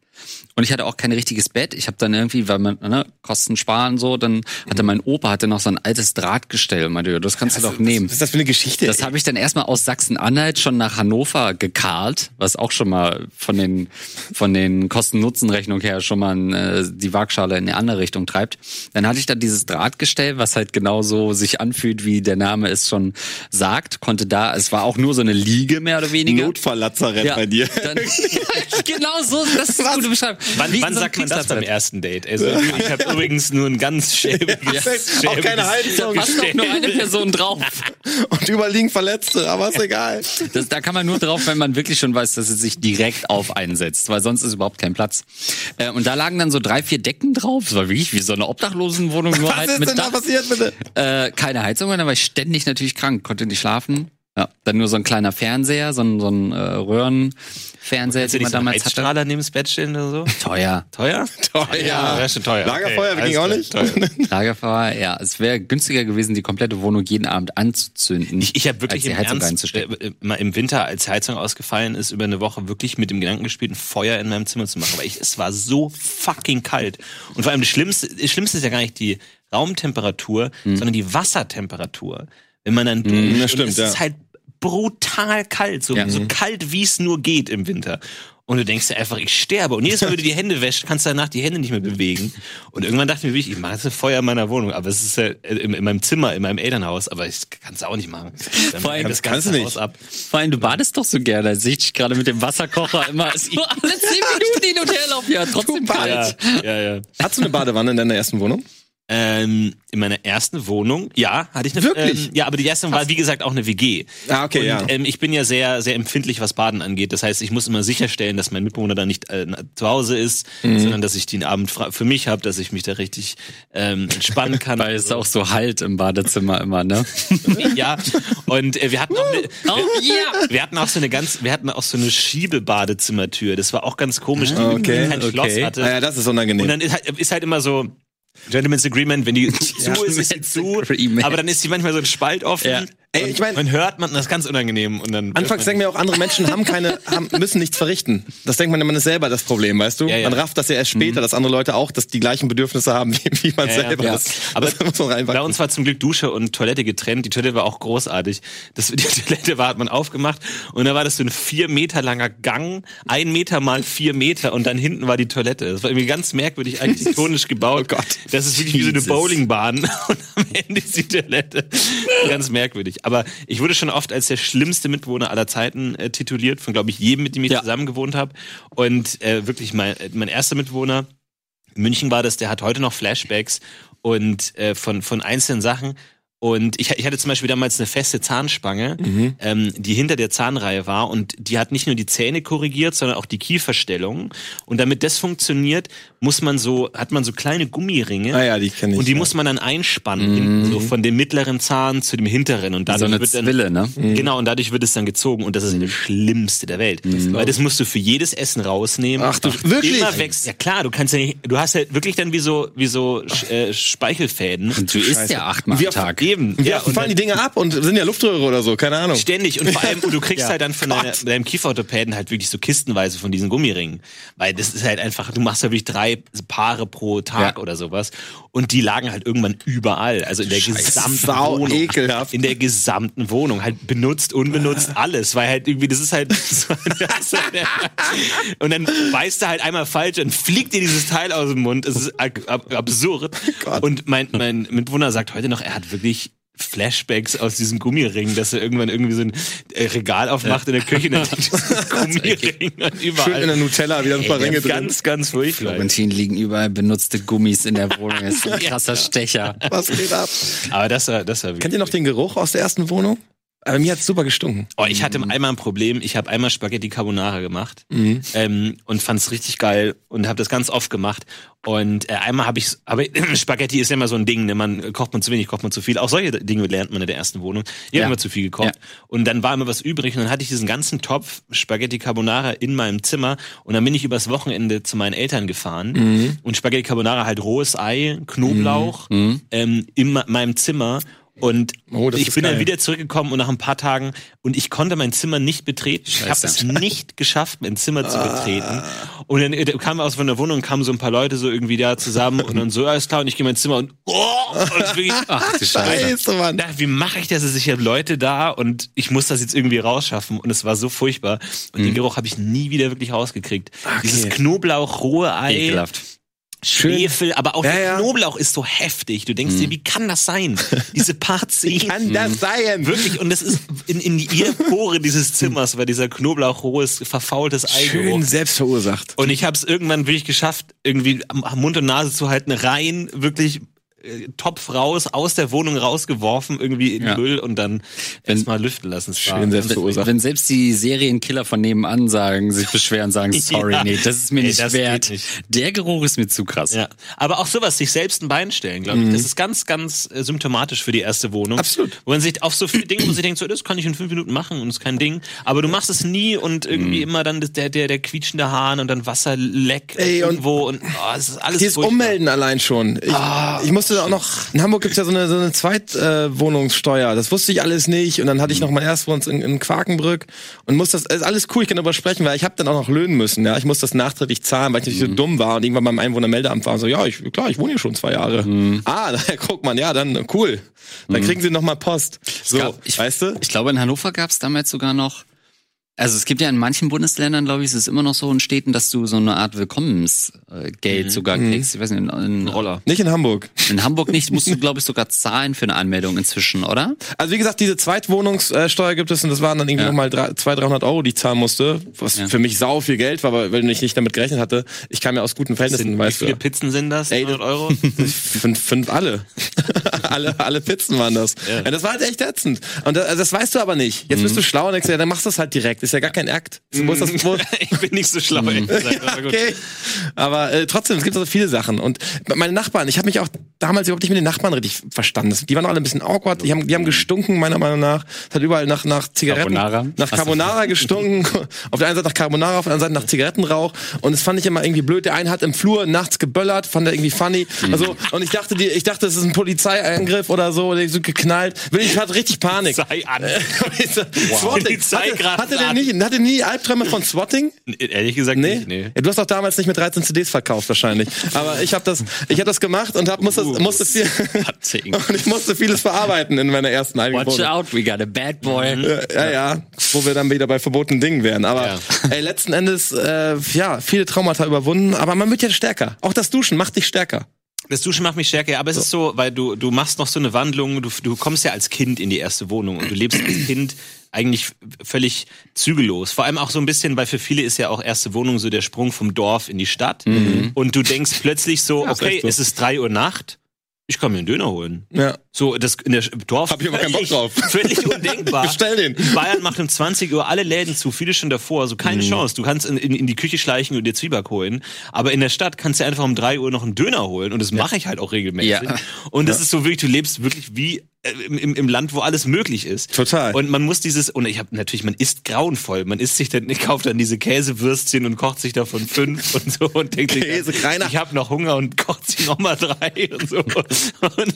C: Und ich hatte auch kein richtiges Bett. Ich habe dann irgendwie, weil man ne, Kosten sparen so, dann hatte mein Opa hatte noch so ein altes Drahtgestell. Meinte, ja, das kannst du doch nehmen.
B: Was ist das für eine Geschichte?
C: Das habe ich dann erstmal aus Sachsen-Anhalt schon nach Hannover gekarrt, was auch schon mal von den von den Kosten-Nutzen-Rechnung her schon mal äh, die Waagschale in eine andere Richtung treibt. Dann hatte ich da dieses Drahtgestell, was halt genauso sich anfühlt, wie der Name es schon sagt. Konnte da, es war auch nur so eine Liege mehr oder weniger.
B: Notfalllazarett
C: Ja,
B: bei dir.
C: Dann, genau so, das ist Beschreibung.
A: Wann,
C: Wie
A: wann
C: so
A: sagt man das beim ersten Date? Also, ich habe übrigens nur ein ganz schäbiges,
B: Auch keine Heizung.
C: Da passt doch nur eine Person drauf.
B: Und überall liegen Verletzte, aber ist egal.
C: Das, da kann man nur drauf, wenn man wirklich schon weiß, dass es sich direkt auf einsetzt, weil sonst ist überhaupt kein Platz. Äh, und da lagen dann so drei, vier Decken drauf. Das war wirklich wie so eine Obdachlosenwohnung, nur
B: Was
C: halt
B: ist
C: mit
B: denn da
C: Dach.
B: passiert, bitte?
C: Äh, keine Heizung, dann war ich ständig natürlich krank, konnte nicht schlafen. Ja, dann nur so ein kleiner Fernseher, so ein, so ein äh, Röhrenfernseher, den man damals hatte.
A: Heizstrahler neben das Bett stellen oder so?
C: Teuer.
A: Teuer?
B: Teuer.
A: Ja, ist schon teuer.
B: Lagerfeuer
A: Okay,
B: ging auch nicht.
A: teuer.
C: Lagerfeuer, ja. Es wäre günstiger gewesen, die komplette Wohnung jeden Abend anzuzünden.
A: Ich, ich habe wirklich
C: als die
A: im,
C: Heizung
A: Ernst, äh, mal im Winter, als die Heizung ausgefallen ist, über eine Woche wirklich mit dem Gedanken gespielt, ein Feuer in meinem Zimmer zu machen. Weil ich, es war so fucking kalt. Und vor allem das Schlimmste, das Schlimmste ist ja gar nicht die Raumtemperatur,
C: Hm.
A: sondern die Wassertemperatur. Wenn man dann duscht,
B: ja,
A: und
B: stimmt,
A: es
B: ja.
A: ist halt brutal kalt, so,
C: Ja.
A: so kalt wie es nur geht im Winter. Und du denkst dir einfach, ich sterbe. Und jedes Mal, wenn du die Hände wäschst, kannst du danach die Hände nicht mehr bewegen. Und irgendwann dachte ich mir, wirklich, ich mache jetzt ein Feuer in meiner Wohnung. Aber es ist ja in, in meinem Zimmer, in meinem Elternhaus. Aber ich kann es auch nicht machen. Dann
C: Vor allem,
B: das kannst du nicht.
A: Haus ab.
C: Vor allem, du badest doch so gerne. Da sehe ich gerade mit dem Wasserkocher immer so alle zehn Minuten hin und her laufen. Ja, trotzdem
B: Du
C: kalt.
A: Ja, ja, ja.
B: Hast du eine Badewanne in deiner ersten Wohnung?
A: Ähm, in meiner ersten Wohnung, ja, hatte ich eine.
B: Wirklich?
A: Ähm, ja, aber die erste war, wie gesagt, auch eine WG.
B: Ah, okay,
A: Und,
B: ja.
A: Ähm, ich bin ja sehr, sehr empfindlich, was Baden angeht. Das heißt, ich muss immer sicherstellen, dass mein Mitbewohner da nicht äh, zu Hause ist,
B: Mhm.
A: sondern dass ich den Abend für mich habe, dass ich mich da richtig ähm, entspannen kann.
C: Weil es auch so halt im Badezimmer immer, ne?
A: ja. Und äh, wir hatten auch eine,
C: Oh, ja.
A: wir hatten auch so eine ganz, wir hatten auch so eine Schiebebadezimmertür. Das war auch ganz komisch, die
B: okay,
A: kein Schloss
C: okay.
A: hatte.
B: Ah, ja, das ist
A: Und
B: unangenehm.
A: dann ist halt, ist halt immer so, Gentleman's Agreement, wenn die zu ist, ist sie zu,
C: Agreement.
A: aber dann ist sie manchmal so ein Spalt offen.
C: Ja.
B: Ey, ich mein-
A: man hört man, das ist ganz unangenehm und dann.
B: Anfangs denken wir auch, andere Menschen haben keine, haben, müssen nichts verrichten. Das denkt man, man ist selber das Problem, weißt du?
A: Ja, ja.
B: Man rafft das ja erst später, dass andere Leute auch dass die gleichen Bedürfnisse haben wie, wie man
A: Ja,
B: selber.
A: ja.
B: Das,
A: Aber
B: das muss man
A: Bei uns war zum Glück Dusche und Toilette getrennt. Die Toilette war auch großartig. Das, die Toilette war, hat man aufgemacht und da war das so ein vier Meter langer Gang, ein Meter mal vier Meter und dann hinten war die Toilette. Das war irgendwie ganz merkwürdig architektonisch gebaut.
B: Oh Gott.
A: Das ist wirklich wie so eine. Bowlingbahn und am Ende ist die Toilette. Ganz merkwürdig. Aber ich wurde schon oft als der schlimmste Mitbewohner aller Zeiten äh, tituliert, von glaube ich jedem, mit dem ich
C: Ja.
A: zusammen gewohnt habe. Und äh, wirklich mein, mein erster Mitbewohner, in München war das, der hat heute noch Flashbacks und äh, von, von einzelnen Sachen. Und ich, ich hatte zum Beispiel damals eine feste Zahnspange, ähm, die hinter der Zahnreihe war und die hat nicht nur die Zähne korrigiert, sondern auch die Kieferstellung. Und damit das funktioniert, muss man so, hat man so kleine Gummiringe.
B: Ah ja, die kenn ich,
A: Und die
B: ja.
A: muss man dann einspannen, hinten, so von dem mittleren Zahn zu dem hinteren. Und
C: So
A: dadurch
C: eine
A: wird dann,
C: Zwille, ne?
A: Genau, und dadurch wird es dann gezogen und das ist das Schlimmste der Welt. Weil das musst du für jedes Essen rausnehmen.
B: Ach du- wirklich?
A: Immer wächst. Ja klar, du kannst ja nicht, du hast halt wirklich dann wie so, wie so äh, Speichelfäden.
C: Und du isst ja achtmal am Tag.
A: Eben, ja,
B: oft
A: und
B: fallen die Dinge ab und sind ja Luftröhre oder so, keine Ahnung.
A: ständig und vor allem, und du kriegst
B: Ja.
A: halt dann von deiner, deinem Kieferorthopäden halt wirklich so kistenweise von diesen Gummiringen. Weil das ist halt einfach, du machst ja wirklich drei Paare pro Tag
C: Ja.
A: oder sowas. Und die lagen halt irgendwann überall. Also in der gesamten
B: Sau
A: Wohnung.
B: ekelhaft.
A: In der gesamten Wohnung. Halt benutzt, unbenutzt, alles. Weil halt irgendwie, das ist halt so, das Und dann beißt er halt einmal falsch und fliegt dir dieses Teil aus dem Mund. Es ist ab absurd.
B: Gott.
A: Und mein, mein Mitbewohner sagt heute noch, er hat wirklich Flashbacks aus diesem Gummiring, dass er irgendwann irgendwie so ein äh, Regal aufmacht in der Küche und dann dieses Gummiring und
B: Schön in
A: überall.
B: der Nutella wieder ein paar Ringe drin.
A: Ganz, ganz furchtbar.
C: Florentin liegen überall benutzte Gummis in der Wohnung. Das ist ein krasser Stecher.
B: Was geht ab?
A: Aber das war, das war.
B: Kennt ihr noch den Geruch aus der ersten Wohnung? Aber mir hat's super gestunken.
A: Oh, ich hatte einmal ein Problem. Ich habe einmal Spaghetti Carbonara gemacht ähm, und fand es richtig geil und habe das ganz oft gemacht. Und äh, einmal habe ich, aber Spaghetti ist ja immer so ein Ding, ne? man kocht man zu wenig, kocht man zu viel. Auch solche Dinge lernt man in der ersten Wohnung. Ich
C: Ja.
A: habe immer zu viel gekocht und dann war immer was übrig und dann hatte ich diesen ganzen Topf Spaghetti Carbonara in meinem Zimmer und dann bin ich übers Wochenende zu meinen Eltern gefahren und Spaghetti Carbonara halt rohes Ei, Knoblauch ähm, in meinem Zimmer Und
B: Oh,
A: ich bin dann
B: geil.
A: wieder zurückgekommen und nach ein paar Tagen und ich konnte mein Zimmer nicht betreten. Ich habe es nicht geschafft, mein Zimmer zu
B: Ah.
A: betreten. Und dann äh, kam aus von der Wohnung, kamen so ein paar Leute so irgendwie da zusammen und dann so, alles klar, und ich gehe in mein Zimmer und oh, und wirklich,
C: Ach du Scheiße.
B: Scheiße, Mann.
A: da, wie mache ich das? Es sind ja Leute da und ich muss das jetzt irgendwie rausschaffen. Und es war so furchtbar. Und
B: Mhm.
A: den Geruch habe ich nie wieder wirklich rausgekriegt.
B: Ah,
A: Dieses Knoblauch, rohe Ei,
C: Ekelhaft.
A: Schwefel, aber auch
B: Ja,
A: der
B: ja.
A: Knoblauch ist so heftig. Du denkst dir, wie kann das sein? Diese paar Zehen.
B: Kann das sein?
A: Wirklich, und das ist in, in jeder Pore dieses Zimmers war dieser Knoblauch rohes, verfaultes Eigeruch.
B: Schön selbst verursacht.
A: Und ich habe es irgendwann wirklich geschafft, irgendwie Mund und Nase zu halten, rein, wirklich Topf raus, aus der Wohnung rausgeworfen, irgendwie in
C: Ja.
A: den Müll und dann erst mal lüften lassen.
B: Schön selbst verursacht.
C: Wenn selbst die Serienkiller von nebenan sagen, sich beschweren, sagen, sorry,
A: Ja.
C: nee, das ist mir
A: Ey,
C: nicht wert.
A: nicht.
C: Der Geruch ist mir zu krass.
A: Ja, aber auch sowas, sich selbst ein Bein stellen, glaube ich, das ist ganz, ganz äh, symptomatisch für die erste Wohnung.
B: Absolut.
A: Wo man sich auf so viele Dinge, wo sie denkt, so, das kann ich in fünf Minuten machen und ist kein Ding. Aber du machst es nie und irgendwie immer dann der, der, der quietschende Hahn und dann Wasserleck
B: Ey, und-
A: irgendwo und oh, es ist alles
B: Dieses
A: furchtbar.
B: Ummelden allein schon. Ich, ich musste da auch noch. In Hamburg gibt's ja so eine, so eine Zweitwohnungssteuer. Äh, das wusste ich alles nicht. Und dann hatte ich noch mein Erstwohns in, in Quakenbrück und muss das. Ist alles cool, ich kann darüber sprechen, weil ich habe dann auch noch löhnen müssen. Ja, ich muss das nachträglich zahlen, weil ich natürlich so dumm war und irgendwann beim Einwohnermeldeamt war und so, ja, ich, klar, ich wohne hier schon zwei Jahre. Ah, daher guck man, ja, dann cool. Dann kriegen sie noch mal Post. So,
C: ich-
B: weißt du?
C: Ich glaube, in Hannover gab es damals sogar noch. Also es gibt ja in manchen Bundesländern, glaube ich, ist es immer noch so in Städten, dass du so eine Art Willkommensgeld sogar kriegst. Ich weiß nicht, in, in,
A: Roller.
B: Nicht in Hamburg.
C: in Hamburg nicht, musst du, glaube ich, sogar zahlen für eine Anmeldung inzwischen, oder?
B: Also wie gesagt, diese Zweitwohnungssteuer gibt es und das waren dann irgendwie
C: Ja.
B: nochmal 200, 300 Euro, die ich zahlen musste, was
C: Ja.
B: für mich sau viel Geld war, weil ich nicht damit gerechnet hatte. Ich kam ja aus guten Verhältnissen,
A: Sind, wie
B: weißt
A: viele
B: du.
A: Pizzen sind das?
B: Ey,
A: 100 Euro?
B: Fünf, fünf alle. alle. Alle Pizzen waren das. Ja. das war halt echt ätzend. Und das, also das weißt du aber nicht. Jetzt
A: Mhm.
B: bist du schlau und denkst, ja, dann machst du es halt direkt. Ist ja gar kein Akt. Musst das, wo,
A: ich bin nicht so schlau, ehrlich gesagt, aber gut.
B: okay. Aber äh, trotzdem, es gibt also viele Sachen. Und meine Nachbarn, ich habe mich auch damals überhaupt nicht mit den Nachbarn richtig verstanden. Das- Die waren alle ein bisschen awkward. Die haben, die haben gestunken, meiner Meinung nach. Es hat überall nach, nach Zigaretten.
C: Carbonara?
B: Nach Carbonara gestunken. auf der einen Seite nach Carbonara, auf der anderen Seite nach Zigarettenrauch. Und das fand ich immer irgendwie blöd. Der eine hat im Flur nachts geböllert, fand er irgendwie funny. Also, und ich dachte, die, ich dachte, es ist ein Polizeiangriff oder so, oder so geknallt. Ich hatte richtig Panik.
A: Sei an.
B: Swatting.
A: Polizei
B: Hatte,
A: grad
B: hatte nicht, hatte nie Albträume von Swatting?
A: Ehrlich gesagt
B: Nee?
A: nicht, nee.
B: Ja, du hast doch damals nicht mit 13 CDs verkauft wahrscheinlich. Aber ich habe das, ich habe das gemacht und hab, musste,
A: Uh.
B: musste viel und ich musste vieles verarbeiten in meiner ersten eigenen
C: Watch out, we got a bad boy.
B: Ja, ja, wo wir dann wieder bei verbotenen Dingen wären. Aber
A: Ja.
B: ey, letzten Endes, äh, ja, viele Traumata überwunden, aber man wird ja stärker. Auch das Duschen macht dich stärker.
A: Das Duschen macht mich stärker, ja, aber es ist so, weil du, du machst noch so eine Wandlung, du, du kommst ja als Kind in die erste Wohnung und du lebst als Kind eigentlich völlig zügellos. Vor allem auch so ein bisschen, weil für viele ist ja auch erste Wohnung so der Sprung vom Dorf in die Stadt. Und du denkst plötzlich so,
B: Mhm. Ja,
A: okay,
B: so.
A: es ist drei Uhr Nacht, ich kann mir einen Döner holen.
B: Ja.
A: So, das in der Dorf.
B: Hab ich aber keinen Bock drauf.
A: Völlig undenkbar.
B: Bestell den.
A: Bayern macht um 20 Uhr alle Läden zu, viele schon davor. So
B: Mhm.
A: keine Chance. Du kannst in, in, in die Küche schleichen und dir Zwieback holen. Aber in der Stadt kannst du einfach um 3 Uhr noch einen Döner holen. Und das mache ich halt auch regelmäßig.
C: Ja.
A: Und das ist so wirklich, du lebst wirklich wie äh, im, im, Land, wo alles möglich ist.
B: Total.
A: Und man muss dieses, und ich habe natürlich, man isst grauenvoll. Man isst sich dann, kauft dann diese Käsewürstchen und kocht sich davon fünf und so und denkt sich,
B: Käse, Kreiner.
A: ich habe noch Hunger und kocht sich noch mal drei und so. Und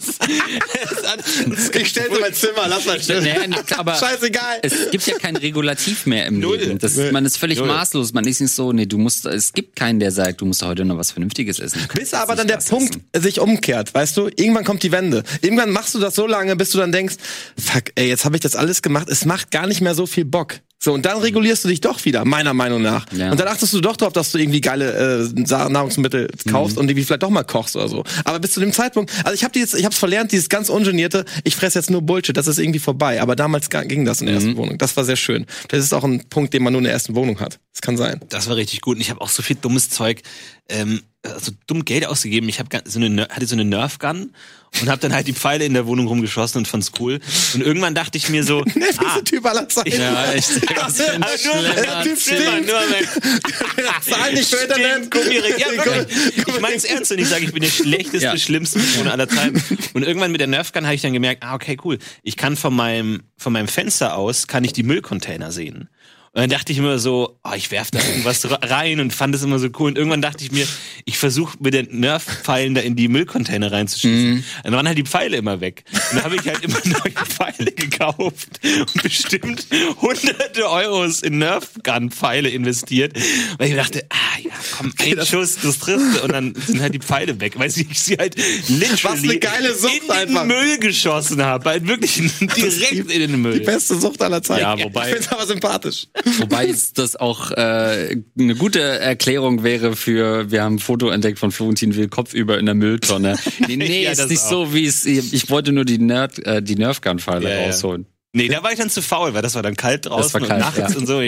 B: Ich stell's in mein Zimmer, lass mal stehen.
C: Nee, aber
B: Scheißegal.
C: es gibt ja kein Regulativ mehr im
A: Null.
C: Leben. Das, man ist völlig
A: Null.
C: maßlos. Man ist nicht so, nee, du musst, es gibt keinen, der sagt, du musst heute noch was Vernünftiges essen.
B: Bis aber dann der Punkt
C: essen.
B: sich umkehrt, weißt du? Irgendwann kommt die Wende. Irgendwann machst du das so lange, bis du dann denkst, fuck, ey, jetzt habe ich das alles gemacht, es macht gar nicht mehr so viel Bock. So, und dann regulierst du dich doch wieder, meiner Meinung nach.
C: Ja.
B: Und dann achtest du doch drauf, dass du irgendwie geile äh, Nahrungsmittel kaufst und irgendwie vielleicht doch mal kochst oder so. Aber bis zu dem Zeitpunkt, also ich habe dieses, ich hab's verlernt, dieses ganz ungenierte, ich fresse jetzt nur Bullshit, das ist irgendwie vorbei. Aber damals ging das in der ersten Wohnung. Das war sehr schön. Das ist auch ein Punkt, den man nur in der ersten Wohnung hat. Das kann sein.
A: Das war richtig gut. Und ich habe auch so viel dummes Zeug, ähm, also dumm Geld ausgegeben. Ich hab so eine, hatte so eine Nerf Gun und habe dann halt die Pfeile in der Wohnung rumgeschossen und fand's cool. Und irgendwann dachte ich mir so,
B: Der
A: ah,
B: Typ aller Zeiten.
C: Ja, echt.
A: Aber nur,
B: der Typ
A: nur
B: nicht.
A: Stimmt. Ja, wirklich. Ich meine es ernst und ich sage, ich bin der schlechteste,
C: Ja.
A: schlimmste Bewohner aller Zeiten. Und irgendwann mit der Nerfgun habe ich dann gemerkt, ah, okay, cool. Ich kann von meinem, von meinem Fenster aus, kann ich die Müllcontainer sehen. Und dann dachte ich immer so, oh, ich werf da irgendwas rein und fand es immer so cool. Und irgendwann dachte ich mir, ich versuche mit den Nerf-Pfeilen da in die Müllcontainer reinzuschießen. Mhm. Dann waren halt die Pfeile immer weg. Und dann habe ich halt immer neue Pfeile gekauft und bestimmt hunderte Euros in Nerf-Gun-Pfeile investiert. Weil ich dachte, ah ja, komm, ein Schuss, das trifft. Und dann sind halt die Pfeile weg, weil ich sie halt literally
B: Was eine geile Sucht
A: in den
B: einfach.
A: Müll geschossen habe. Halt wirklich direkt in den Müll.
B: Die beste Sucht aller Zeiten.
C: Ja, wobei-
B: Ich find's aber sympathisch.
C: Wobei das auch äh, eine gute Erklärung wäre für, wir haben ein Foto entdeckt von Florentin Will kopfüber in der Mülltonne. Nee, nee
A: Ja,
C: ist
A: das
C: nicht
A: auch.
C: so, wie es, ich wollte nur die Nerd, äh, die Nerfgun-Pfeile
A: ja.
C: rausholen.
A: Nee, da war ich dann zu faul, weil das war dann kalt draußen
C: war kalt,
A: und nachts
C: ja.
A: und so.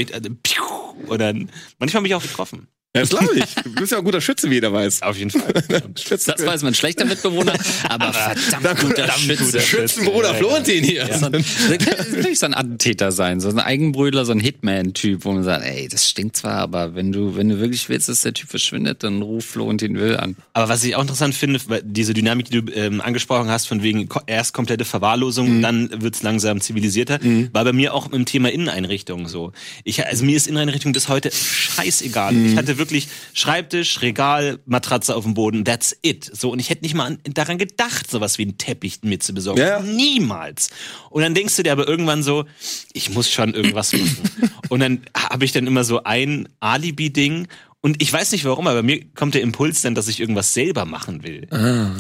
A: Und dann, manchmal habe ich auch getroffen.
B: Ja, das glaube ich. Du bist ja auch ein guter Schütze, wie jeder weiß.
A: Auf jeden Fall.
C: Das war jetzt mein schlechter Mitbewohner, aber verdammt guter
A: verdammt
C: Schütze.
A: guter
B: Schützenbruder Florentin hier.
C: So ein, das kann natürlich so ein Attentäter sein, so ein Eigenbrödler, so ein Hitman-Typ, wo man sagt, ey, das stinkt zwar, aber wenn du, wenn du wirklich willst, dass der Typ verschwindet, dann ruf Florentin Will an.
A: Aber was ich auch interessant finde, diese Dynamik, die du ähm, angesprochen hast, von wegen erst komplette Verwahrlosung, dann wird's langsam zivilisierter, war bei mir auch im Thema Inneneinrichtung so. Ich, also mir ist Inneneinrichtung bis heute scheißegal. Ich hatte wirklich Schreibtisch, Regal, Matratze auf dem Boden, that's it. So und ich hätte nicht mal an, daran gedacht, sowas wie einen Teppich mir zu besorgen.
B: Ja.
A: Niemals. Und dann denkst du dir aber irgendwann so, ich muss schon irgendwas machen. und dann habe ich dann immer so ein Alibi-Ding. Und ich weiß nicht warum, aber mir kommt der Impuls dann, dass ich irgendwas selber machen will.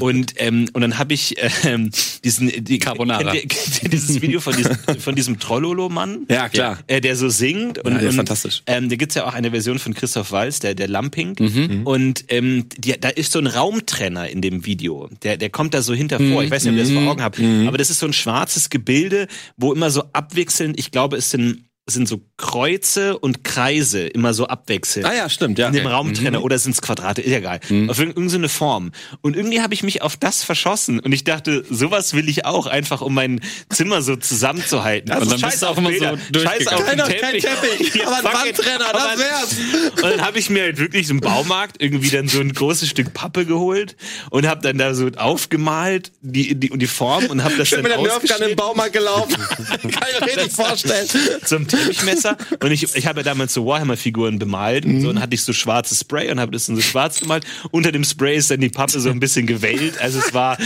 A: Und ähm, und dann habe ich ähm, diesen die,
C: Carbonara.
A: kennt ihr- kennt ihr dieses Video von diesem von diesem Trollolo-Mann,
B: Ja, klar.
A: äh, der so singt. Und,
B: Ja, der ist
A: und,
B: fantastisch.
A: Ähm, da gibt's ja auch eine Version von Christoph Walz, der der Lamping.
B: Mhm.
A: Und ähm, die, da ist so ein Raumtrenner in dem Video. Der der kommt da so hinter
B: Mhm.
A: vor. Ich weiß nicht, ob ihr das vor Augen habt, aber das ist so ein schwarzes Gebilde, wo immer so abwechselnd. Ich glaube, es sind sind so Kreuze und Kreise immer so abwechselnd
B: Ah ja, stimmt, ja.
A: in dem Raumtrenner oder sind es Quadrate, ist ja egal. Auf irg- irgendeine Form. Und irgendwie habe ich mich auf das verschossen und ich dachte, sowas will ich auch, einfach um mein Zimmer so zusammenzuhalten.
C: und dann
A: scheiß
C: bist du
A: auf
C: auch immer
A: Bilder,
C: so
A: scheiß auf
B: Keiner,
A: den
B: kein
A: Teppich.
B: Teppich,
A: Ja,
B: aber ein. Wandtrenner, das wär's.
A: Und dann habe ich mir halt wirklich im Baumarkt irgendwie dann so ein großes Stück Pappe geholt und habe dann da so aufgemalt, die, die, die Form und habe das
B: Ich bin
A: dann
B: mit der Nerfgun im Baumarkt gelaufen. Kann ich mir richtig vorstellen.
A: zum Teppichmesser und ich, ich habe ja damals so Warhammer-Figuren bemalt und so und hatte ich so schwarzes Spray und habe das dann so schwarz gemalt. Unter dem Spray ist dann die Pappe so ein bisschen gewellt. Also es war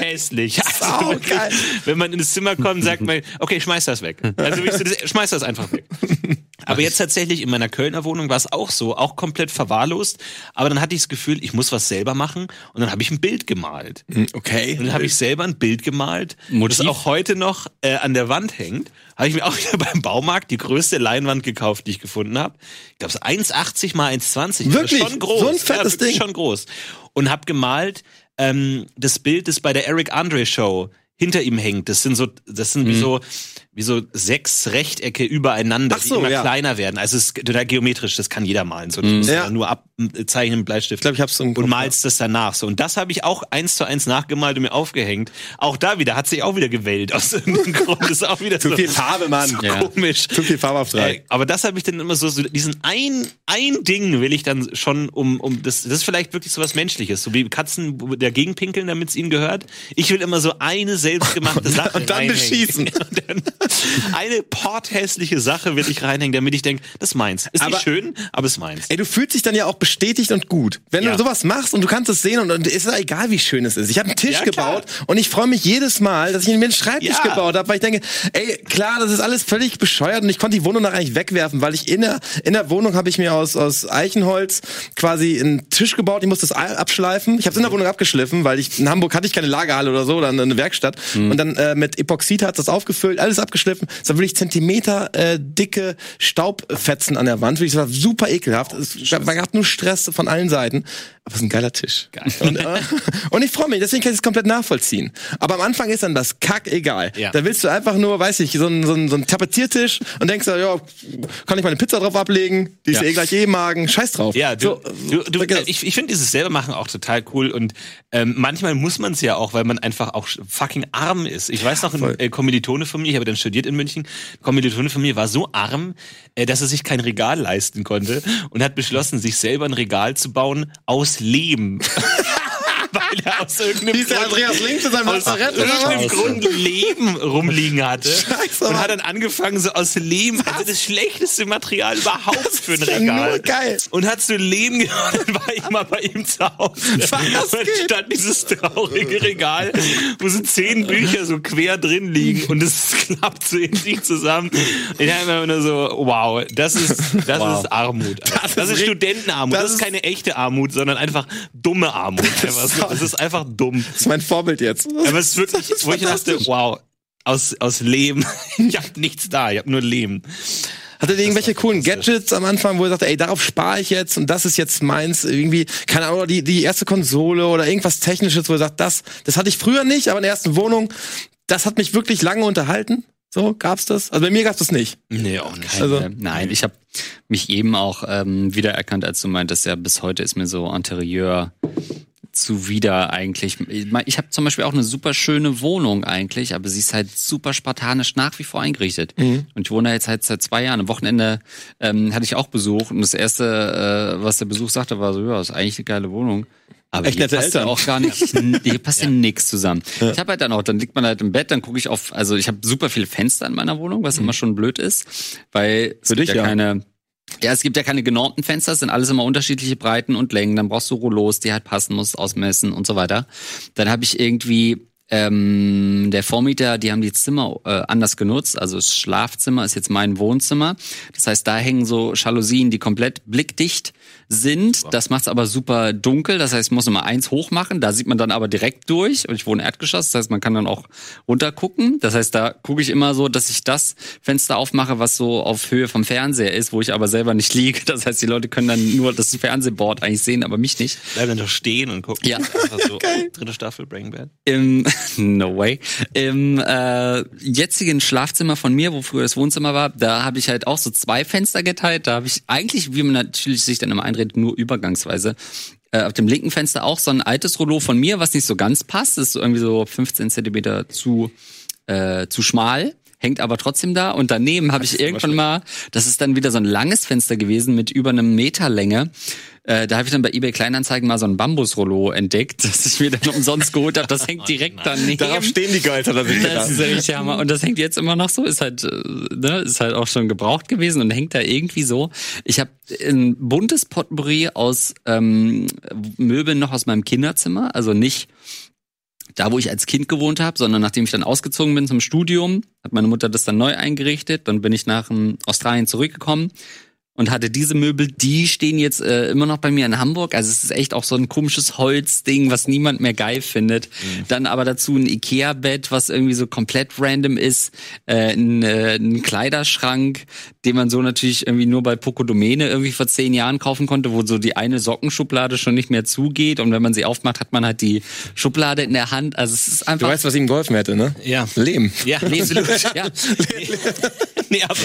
A: hässlich. Also wenn man ins Zimmer kommt, sagt man, okay, schmeiß das weg. Also ich so, schmeiß das einfach weg. Aber jetzt tatsächlich in meiner Kölner Wohnung war es auch so, auch komplett verwahrlost. Aber dann hatte ich das Gefühl, ich muss was selber machen und dann habe ich ein Bild gemalt.
B: Okay.
A: Und dann habe ich selber ein Bild gemalt,
C: Motiv?
A: das auch heute noch äh, an der Wand hängt. Habe ich mir auch wieder beim Baumarkt die größte Leinwand gekauft, die ich gefunden habe. Ich glaube, so 1,80 mal 1,20.
B: Wirklich?
A: Schon groß.
B: So ein fettes
A: ja,
B: Ding?
A: Schon groß. Und habe gemalt ähm, das Bild, das bei der Eric Andre Show hinter ihm hängt. Das sind so, das sind wie
B: Mhm.
A: so wie so sechs Rechtecke übereinander,
B: so,
A: die immer
B: ja.
A: kleiner werden. Also es ist total geometrisch, das kann jeder malen. So, du musst
B: Ja.
A: ja nur abzeichnen mit Bleistift
B: Ich glaube, ich hab's so im Kopf.
A: und malst das danach so. Und das habe ich auch eins zu eins nachgemalt und mir aufgehängt. Auch da wieder, hat sich auch wieder gewählt. Aus irgendeinem Grund ist auch wieder
B: Zu
A: so,
B: viel Farbe, Mann.
A: so
C: Ja.
A: komisch.
B: Zu viel Farbauftrag.
A: Äh, aber das habe ich dann immer so, so diesen ein, ein Ding will ich dann schon um, um das, das ist vielleicht wirklich so was Menschliches, so wie Katzen dagegen pinkeln, damit es ihnen gehört. Ich will immer so eine selbstgemachte Sache
B: Und dann
A: reinhängen.
B: beschießen.
A: Und dann eine porthässliche Sache will ich reinhängen, damit ich denke, das ist meins. Ist
B: Aber-
A: nicht schön, aber ist meins.
B: Ey, du fühlst dich dann ja auch bestätigt und gut. Wenn
A: Ja.
B: du sowas machst und du kannst es sehen und, und ist ja egal, wie schön es ist. Ich habe einen Tisch
A: Ja,
B: gebaut und ich freue mich jedes Mal, dass ich mir einen Schreibtisch
A: Ja.
B: gebaut habe, weil ich denke, ey, klar, das ist alles völlig bescheuert und ich konnte die Wohnung nachher nicht wegwerfen, weil ich in der, in der Wohnung habe ich mir aus, aus Eichenholz quasi einen Tisch gebaut, ich musste es abschleifen. Ich habe es in der Wohnung abgeschliffen, weil ich in Hamburg hatte ich keine Lagerhalle oder so oder eine Werkstatt und dann äh, mit Epoxid hat das aufgefüllt, alles abgeschliffen. Es war wirklich Zentimeter äh, dicke Staubfetzen an der Wand, wirklich, es war super ekelhaft. Es, man hat nur Stress von allen Seiten, ist ein geiler Tisch.
A: Geil.
B: Und, äh, und ich freue mich, deswegen kann ich es komplett nachvollziehen. Aber am Anfang ist dann das Kack egal.
A: Ja.
B: Da willst du einfach nur, weiß ich, so einen so einen- so einen Tapeziertisch und denkst, ja, kann ich meine Pizza drauf ablegen? Die ist
A: Ja.
B: eh gleich eh Magen. Scheiß drauf.
A: Ja, du,
B: So,
A: du, du, ich, ich finde dieses selber machen auch total cool und ähm, manchmal muss man es ja auch, weil man einfach auch fucking arm ist. Ich weiß noch, ein
B: voll.
A: äh, Kommilitone von mir, ich habe dann studiert in München, ein Kommilitone von mir war so arm, äh, dass er sich kein Regal leisten konnte und hat beschlossen, sich selber ein Regal zu bauen aus Lehm. Weil er aus irgendeinem
B: Hieß
A: Grund-
B: Andreas Links in seinem
A: aus irgendeinem? Grund Leben rumliegen hatte.
B: Scheiße,
A: und hat dann angefangen, so aus Lehm, also das schlechteste Material überhaupt für ein
B: ja
A: Regal.
B: nur geil.
A: Und hat so Lehm gehabt, dann war ich mal bei ihm zu Hause.
B: Was
A: und stand dieses traurige Regal, wo so zehn Bücher so quer drin liegen und es klappt so in sich zusammen. Ich habe immer nur so, wow, das ist, das
C: Wow.
A: ist Armut.
B: Das
A: Das,
B: ist
A: ist Studentenarmut.
B: das
A: Das, ist keine echte Armut, sondern einfach dumme Armut. Einfach so. Das ist einfach dumm.
B: Das ist mein Vorbild jetzt.
A: Aber es ist wirklich,
B: ist
A: wo ich dachte, wow, aus, aus Lehm. Ich habe nichts da, ich habe nur Lehm.
B: Hattet ihr irgendwelche coolen. Gadgets am Anfang, wo ihr sagt, ey, darauf spare ich jetzt und das ist jetzt meins, irgendwie, keine Ahnung, die, die erste Konsole oder irgendwas Technisches, wo ihr sagt, das, das hatte ich früher nicht, aber in der ersten Wohnung, das hat mich wirklich lange unterhalten. So, gab's das? Also bei mir gab's das nicht.
A: Nee, auch nicht.
B: Also-
C: Äh, Nein, ich habe mich eben auch ähm, wiedererkannt, als du meintest, ja, bis heute ist mir so Interieur zuwider eigentlich. Ich habe zum Beispiel auch eine super schöne Wohnung eigentlich, aber sie ist halt super spartanisch nach wie vor eingerichtet. Und ich wohne jetzt halt seit zwei Jahren. Am Wochenende ähm, hatte ich auch Besuch und das erste, äh, was der Besuch sagte, war so, ja, ist eigentlich eine geile Wohnung. Aber
B: Echt
C: hier passt ja
B: Eltern.
C: auch gar nicht, hier passt ja, nix zusammen. Ich habe halt dann auch, dann liegt man halt im Bett, dann gucke ich auf, also ich habe super viele Fenster in meiner Wohnung, was immer schon blöd ist, weil es
B: Für dich,
C: ja
B: ja.
C: keine ja, es gibt ja keine genormten Fenster, es sind alles immer unterschiedliche Breiten und Längen. Dann brauchst du Rollos, die halt passen, musst ausmessen und so weiter. Dann habe ich irgendwie ähm, der Vormieter, die haben die Zimmer äh, anders genutzt. Also das Schlafzimmer ist jetzt mein Wohnzimmer. Das heißt, da hängen so Jalousien, die komplett blickdicht sind. Das macht's aber super dunkel. Das heißt, ich muss immer eins hoch machen. Da sieht man dann aber direkt durch. Und ich wohne Erdgeschoss. Das heißt, man kann dann auch runtergucken. Das heißt, da gucke ich immer so, dass ich das Fenster aufmache, was so auf Höhe vom Fernseher ist, wo ich aber selber nicht liege. Das heißt, die Leute können dann nur das Fernsehboard eigentlich sehen, aber mich nicht.
A: Bleib dann doch stehen und gucken.
C: Ja.
A: Einfach so, dritte Staffel Breaking Bad.
C: Im, no way. Im äh, jetzigen Schlafzimmer von mir, wo früher das Wohnzimmer war, da habe ich halt auch so zwei Fenster geteilt. Da habe ich eigentlich, wie man natürlich sich dann immer einredet, nur übergangsweise. Äh, auf dem linken Fenster auch so ein altes Rollo von mir, was nicht so ganz passt. Ist so irgendwie so 15 Zentimeter zu, äh, zu schmal. Hängt aber trotzdem da. Und daneben habe ich irgendwann mal, das ist dann wieder so ein langes Fenster gewesen mit über einem Meter Länge. Äh, da habe ich dann bei eBay Kleinanzeigen mal so ein Bambusrollo entdeckt, das ich mir dann umsonst geholt habe. Das hängt direkt daneben.
B: Darauf stehen die Girls, hat er sich
C: Das ist ja richtig Hammer. Und das hängt jetzt immer noch so, ist halt, äh, ne, ist halt auch schon gebraucht gewesen und hängt da irgendwie so. Ich habe ein buntes Potpourri aus ähm, Möbeln noch aus meinem Kinderzimmer, also nicht da, wo ich als Kind gewohnt habe, sondern nachdem ich dann ausgezogen bin zum Studium, hat meine Mutter das dann neu eingerichtet. Dann bin ich nach ähm, Australien zurückgekommen und hatte diese Möbel, die stehen jetzt äh, immer noch bei mir in Hamburg. Also es ist echt auch so ein komisches Holzding, was niemand mehr geil findet. Dann aber dazu ein Ikea-Bett, was irgendwie so komplett random ist, äh, ein, äh, ein Kleiderschrank, den man so natürlich irgendwie nur bei Pocodomene irgendwie vor zehn Jahren kaufen konnte, wo so die eine Sockenschublade schon nicht mehr zugeht und wenn man sie aufmacht, hat man halt die Schublade in der Hand. Also es ist
B: Du
C: einfach
B: weißt, was ihm geholfen hätte, ne?
A: Ja.
B: Lehm.
A: Ja, absolut.
C: ja.
A: nee, aber,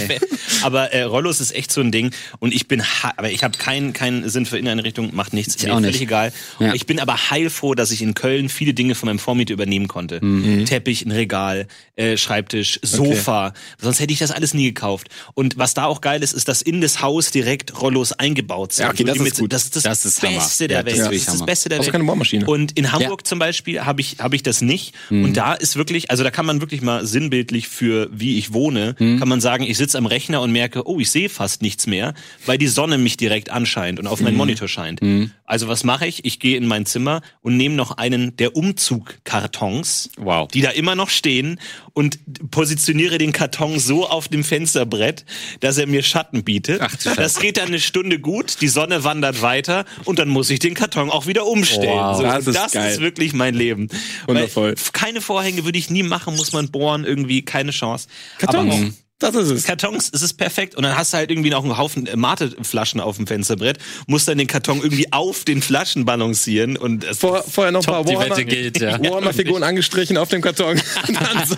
A: aber äh, Rollos ist echt so ein Ding und ich bin, aber ich habe keinen keinen Sinn für Inneneinrichtung, macht nichts,
C: Ich
A: mir
C: auch
A: völlig
C: nicht.
A: egal.
C: Ja.
A: Ich bin aber heilfroh, dass ich in Köln viele Dinge von meinem Vormieter übernehmen konnte.
C: Mhm.
A: Teppich, ein Regal, äh, Schreibtisch, Sofa. Sonst hätte ich das alles nie gekauft. Und was da auch geil ist, ist, dass in das Haus direkt Rollos eingebaut sind.
B: Ja, okay, das ist
A: mit-
B: gut.
A: Das ist das,
C: Das ist.
A: Beste der
C: Ja,
A: Welt.
C: das
A: Das
C: ist
A: ist das. Beste der Welt.
B: keine Bohrmaschine.
A: Und in Hamburg
C: Ja.
A: zum Beispiel habe ich, habe ich das nicht.
B: Mhm.
A: Und da ist wirklich, also da kann man wirklich mal sinnbildlich für wie ich wohne,
B: Mhm.
A: kann man sagen, ich sitze am Rechner und merke, oh, ich sehe fast nichts mehr, weil die Sonne mich direkt anscheint und auf
B: Mhm.
A: meinen Monitor scheint. Also was mache ich? Ich gehe in mein Zimmer und nehme noch einen der Umzugkartons,
C: Wow.
A: die da immer noch stehen und positioniere den Karton so auf dem Fensterbrett, dass er mir Schatten bietet.
C: Ach,
A: das geht dann eine Stunde gut, die Sonne wandert weiter und dann muss ich den Karton auch wieder umstellen.
C: Wow.
A: so,
B: Das ist
A: das
B: geil.
A: ist wirklich mein Leben.
B: Wundervoll.
A: Weil keine Vorhänge würde ich nie machen, muss man bohren, irgendwie keine Chance.
B: Kartons. Das ist es.
A: Kartons, es ist perfekt. Und dann hast du halt irgendwie noch einen Haufen äh, Mateflaschen auf dem Fensterbrett, musst dann den Karton irgendwie auf den Flaschen balancieren und es
B: Vor, vorher noch ein paar
C: Top, die
B: Warhammer,
C: Wette gilt, ja.
B: Warhammer-Figuren angestrichen auf dem Karton. dann,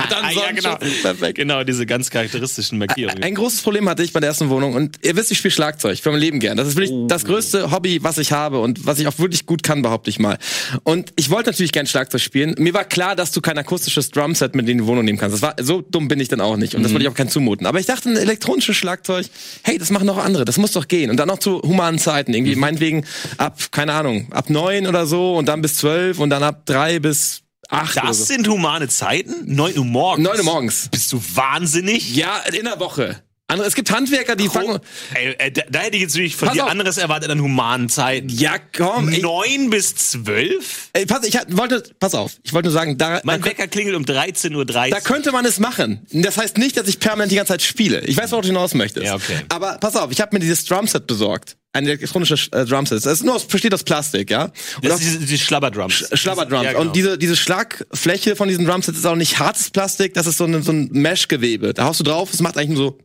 B: dann
A: ja, genau.
B: Perfekt.
A: genau, diese ganz charakteristischen Markierungen.
B: Ein großes Problem hatte ich bei der ersten Wohnung und ihr wisst, ich spiele Schlagzeug für mein Leben gern. Das ist wirklich
A: Oh.
B: das größte Hobby, was ich habe und was ich auch wirklich gut kann, behaupte ich mal. Und ich wollte natürlich gern Schlagzeug spielen. Mir war klar, dass du kein akustisches Drumset mit in die Wohnung nehmen kannst. Das war so dumm bin ich dann auch nicht und das wollte ich auch keinen zumuten. Angeboten. Aber ich dachte, ein elektronisches Schlagzeug, hey, das machen doch andere, das muss doch gehen. Und dann noch zu humanen Zeiten,
A: Mhm.
B: irgendwie meinetwegen ab, keine Ahnung, ab neun oder so und dann bis zwölf und dann ab drei bis acht
A: Das
B: so.
A: sind humane Zeiten? 9 Uhr morgens.
B: Neun Uhr morgens.
A: Bist du wahnsinnig?
B: Ja, in der Woche. Andere, es gibt Handwerker, die fangen.
A: Ey, äh, da, da hätte ich jetzt wirklich von
B: Pass
A: dir
B: auf.
A: anderes erwartet an humanen Zeiten.
B: Ja, komm.
A: 9 bis 12?
B: ey, pass, ich wollte, pass auf. Ich wollte nur sagen, da,
A: Mein
B: da,
A: Wecker klingelt um 13.30 Uhr.
B: da könnte man es machen. Das heißt nicht, dass ich permanent die ganze Zeit spiele. Ich weiß, worauf du hinaus möchtest.
A: Ja, okay.
B: Aber pass auf, ich habe mir dieses Drumset besorgt. Ein elektronisches äh, Drumset. Das ist nur aus, besteht aus Plastik, ja. Und
A: das ist diese, diese Schlabberdrums.
B: Schlabberdrums.
A: Ja, genau.
B: Und diese, diese Schlagfläche von diesen Drumsets ist auch nicht hartes Plastik, das ist so ein, so ein Mesh-Gewebe. Da haust du drauf, es macht eigentlich nur so.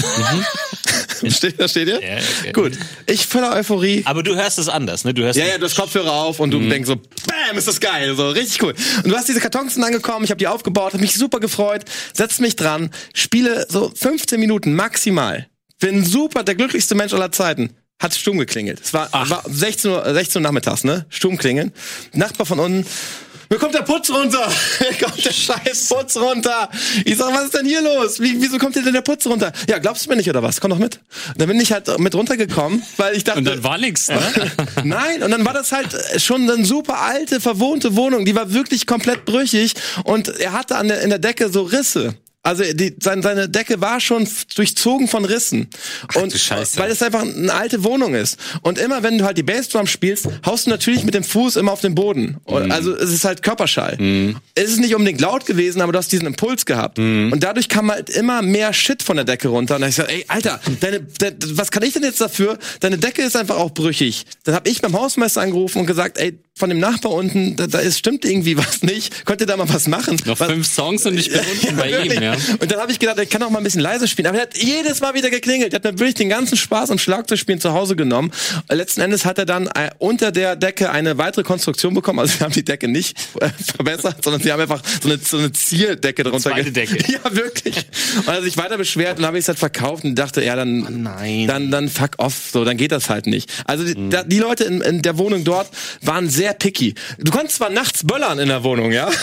B: Steht, da steht ihr?
A: Ja, okay.
B: Gut. Ich voller Euphorie.
A: Aber du hörst es anders, ne? Du hörst
B: Ja, ja, du hast Kopfhörer auf und du denkst so, bam, ist das geil, so richtig cool. Und du hast diese Kartons sind angekommen, ich habe die aufgebaut, habe mich super gefreut, setz mich dran, spiele so 15 Minuten maximal. Bin super, der glücklichste Mensch aller Zeiten. Hat stumm geklingelt. Es war, war 16 Uhr, 16 Uhr nachmittags, ne? Stumm klingeln. Nachbar von unten, mir kommt der Putz runter. Mir kommt der scheiß Putz runter. Ich sag, was ist denn hier los? Wie, wieso kommt hier denn der Putz runter? Ja, glaubst du mir nicht oder was? Komm doch mit. Dann bin ich halt mit runtergekommen, weil ich dachte.
C: Und dann war nix, ne?
B: Nein, und dann war das halt schon eine super alte, verwohnte Wohnung, die war wirklich komplett brüchig und er hatte an der, in der Decke so Risse. Also die, seine, seine Decke war schon durchzogen von Rissen. und
C: Scheiße.
B: weil es einfach eine alte Wohnung ist. Und immer wenn du halt die Bassdrum spielst, haust du natürlich mit dem Fuß immer auf den Boden.
C: Mhm.
B: Also es ist halt Körperschall. Es ist nicht unbedingt laut gewesen, aber du hast diesen Impuls gehabt.
C: Mhm.
B: Und dadurch kam halt immer mehr Shit von der Decke runter. Und dann hab ich gesagt, ey, Alter, deine, de, was kann ich denn jetzt dafür? Deine Decke ist einfach auch brüchig. Dann habe ich beim Hausmeister angerufen und gesagt, ey, von dem Nachbar unten, da, da ist, stimmt irgendwie was nicht. Könnt ihr da mal was machen?
C: Noch
B: was,
C: fünf Songs und ich bin unten bei ihm, ja.
B: und dann habe ich gedacht, ich kann auch mal ein bisschen leise spielen. Aber er hat jedes Mal wieder geklingelt. Er hat mir wirklich den ganzen Spaß am Schlagzeugspielen zu Hause genommen. Letzten Endes hat er dann äh, unter der Decke eine weitere Konstruktion bekommen. Also wir haben die Decke nicht äh, verbessert, sondern sie haben einfach so eine, so eine Zierdecke drunter.
A: zweite Decke.
B: Ja, wirklich. Und er hat sich weiter beschwert und habe ich es halt verkauft und dachte, ja, dann,
A: nein.
B: dann, dann fuck off. So, dann geht das halt nicht. Also die,
A: Mhm.
B: da, die Leute in, in der Wohnung dort waren sehr picky. Du konntest zwar nachts böllern in der Wohnung, ja.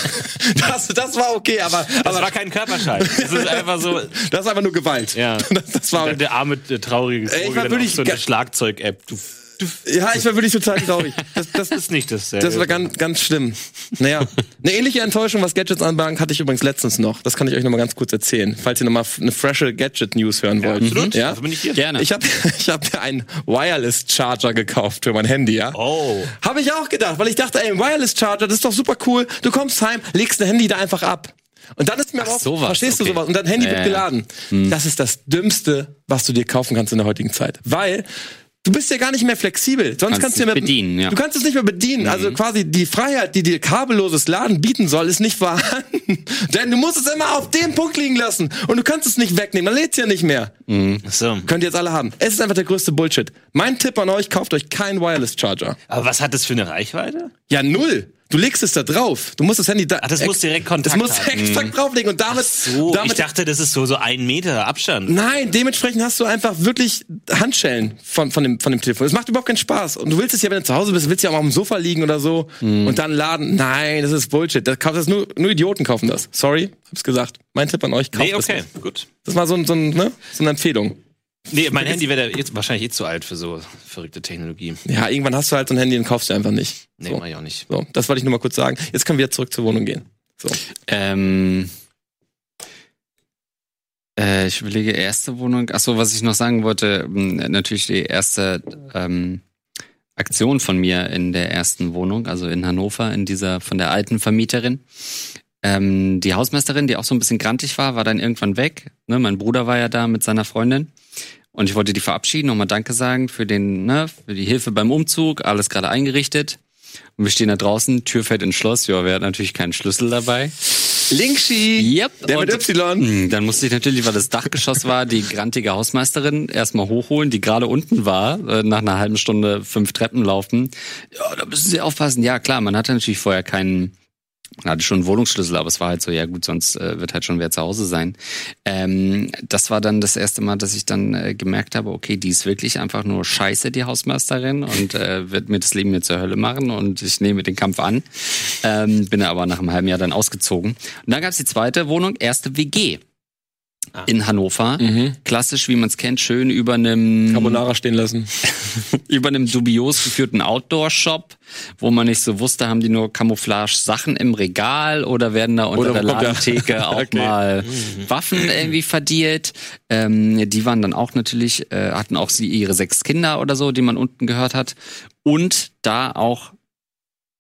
B: Das, das war okay, aber,
A: Das
B: aber
A: war kein Körperschall. Das ist einfach so.
B: das ist einfach nur Gewalt.
A: Ja.
B: Das, das war,
A: Der, der arme, traurige
B: Ey, ich
A: Vogel
B: war wirklich
A: so eine Schlagzeug-App. Du, du,
B: ja, ich war wirklich total traurig. Das, das,
A: das ist nicht das.
B: das war ganz, ganz schlimm. Naja, eine ähnliche Enttäuschung, was Gadgets anbelangt, hatte ich übrigens letztens noch. Das kann ich euch noch mal ganz kurz erzählen, falls ihr noch mal eine frische Gadget-News hören wollt.
A: absolut.
B: Ja?
A: Dafür bin ich hier.
C: Gerne.
B: Ich habe ich hab mir einen Wireless Charger gekauft für mein Handy, ja.
A: Oh.
B: Habe ich auch gedacht, weil ich dachte, ey, ein Wireless Charger, das ist doch super cool. Du kommst heim, legst dein Handy da einfach ab. Und dann ist mir auch,
C: sowas,
B: verstehst
C: okay.
B: du sowas? Und dein Handy
C: Ja,
B: wird
C: ja.
B: geladen. Das ist das Dümmste, was du dir kaufen kannst in der heutigen Zeit. Weil du bist ja gar nicht mehr flexibel. Sonst
C: Kannst
B: kannst, du ja
C: bedienen, ja.
B: Du kannst es nicht mehr bedienen. Also quasi die Freiheit, die dir kabelloses Laden bieten soll, ist nicht vorhanden. Denn du musst es immer auf dem Punkt liegen lassen. Und du kannst es nicht wegnehmen. Dann lädt's ja nicht mehr.
A: So.
B: Könnt ihr jetzt alle haben. Es ist einfach der größte Bullshit. Mein Tipp an euch, kauft euch keinen Wireless Charger.
A: Aber was hat das für eine Reichweite?
B: Ja, null. Du legst es da drauf. Du musst das Handy da.
A: Ach, das muss direkt Kontakt
B: Das du
A: haben.
B: extra drauflegen und damit.
A: So,
B: damit
A: ich dachte, das ist so, so ein Meter Abstand.
B: Nein, dementsprechend hast du einfach wirklich Handschellen von, von, dem, von dem Telefon. Es macht überhaupt keinen Spaß. Und du willst es ja, wenn du zu Hause bist, willst du ja auch auf dem Sofa liegen oder so und dann laden. Nein, das ist Bullshit. Das, kauft das nur, nur Idioten kaufen das. Sorry, hab's gesagt. Mein Tipp an euch, kauft
A: Nee,
B: das
A: okay,
B: nicht.
A: gut.
B: Das war so, so, ne? so eine Empfehlung.
A: Nee, mein Handy wäre jetzt wahrscheinlich eh zu alt für so verrückte Technologie.
B: Ja, irgendwann hast du halt so ein Handy und kaufst du einfach nicht.
A: Nee,
B: so.
A: mach ich auch nicht.
B: so, das wollte ich nur mal kurz sagen. Jetzt können wir zurück zur Wohnung gehen. So.
C: Ähm, äh, ich überlege, erste Wohnung. Ach so, was ich noch sagen wollte, mh, natürlich die erste ähm, Aktion von mir in der ersten Wohnung, also in Hannover, in dieser von der alten Vermieterin. Ähm, die Hausmeisterin, die auch so ein bisschen grantig war, war dann irgendwann weg. Ne, mein Bruder war ja da mit seiner Freundin. Und ich wollte die verabschieden, nochmal Danke sagen für den, ne, für die Hilfe beim Umzug, alles gerade eingerichtet. Und wir stehen da draußen, Tür fällt ins Schloss, ja, wir hatten natürlich keinen Schlüssel dabei.
B: Linkschi!
C: Yep.
B: Der mit Y.
C: Hm, Dann musste ich natürlich, weil das Dachgeschoss war, die grantige Hausmeisterin erstmal hochholen, die gerade unten war, äh, nach einer halben Stunde fünf Treppen laufen. Ja, da müssen Sie aufpassen. Ja, klar, man hatte natürlich vorher keinen, man hatte schon einen Wohnungsschlüssel, aber es war halt so, ja gut, sonst äh, wird halt schon wer zu Hause sein. Ähm, das war dann das erste Mal, dass ich dann äh, gemerkt habe, okay, die ist wirklich einfach nur scheiße, die Hausmeisterin, und äh, wird mir das Leben mir zur Hölle machen und ich nehme den Kampf an. Ähm, bin aber nach einem halben Jahr dann ausgezogen. Und dann gab's die zweite Wohnung, erste WG. In Hannover. Klassisch, wie man es kennt, schön über einem
B: Carbonara stehen lassen.
C: über einem dubios geführten Outdoor-Shop, wo man nicht so wusste, haben die nur Camouflage-Sachen im Regal oder werden da unter
B: Oder
C: der
B: kommt der-
C: Ladentheke auch
B: Okay.
C: mal Waffen irgendwie verdielt. Ähm, die waren dann auch natürlich, äh, hatten auch sie ihre sechs Kinder oder so, die man unten gehört hat. Und da auch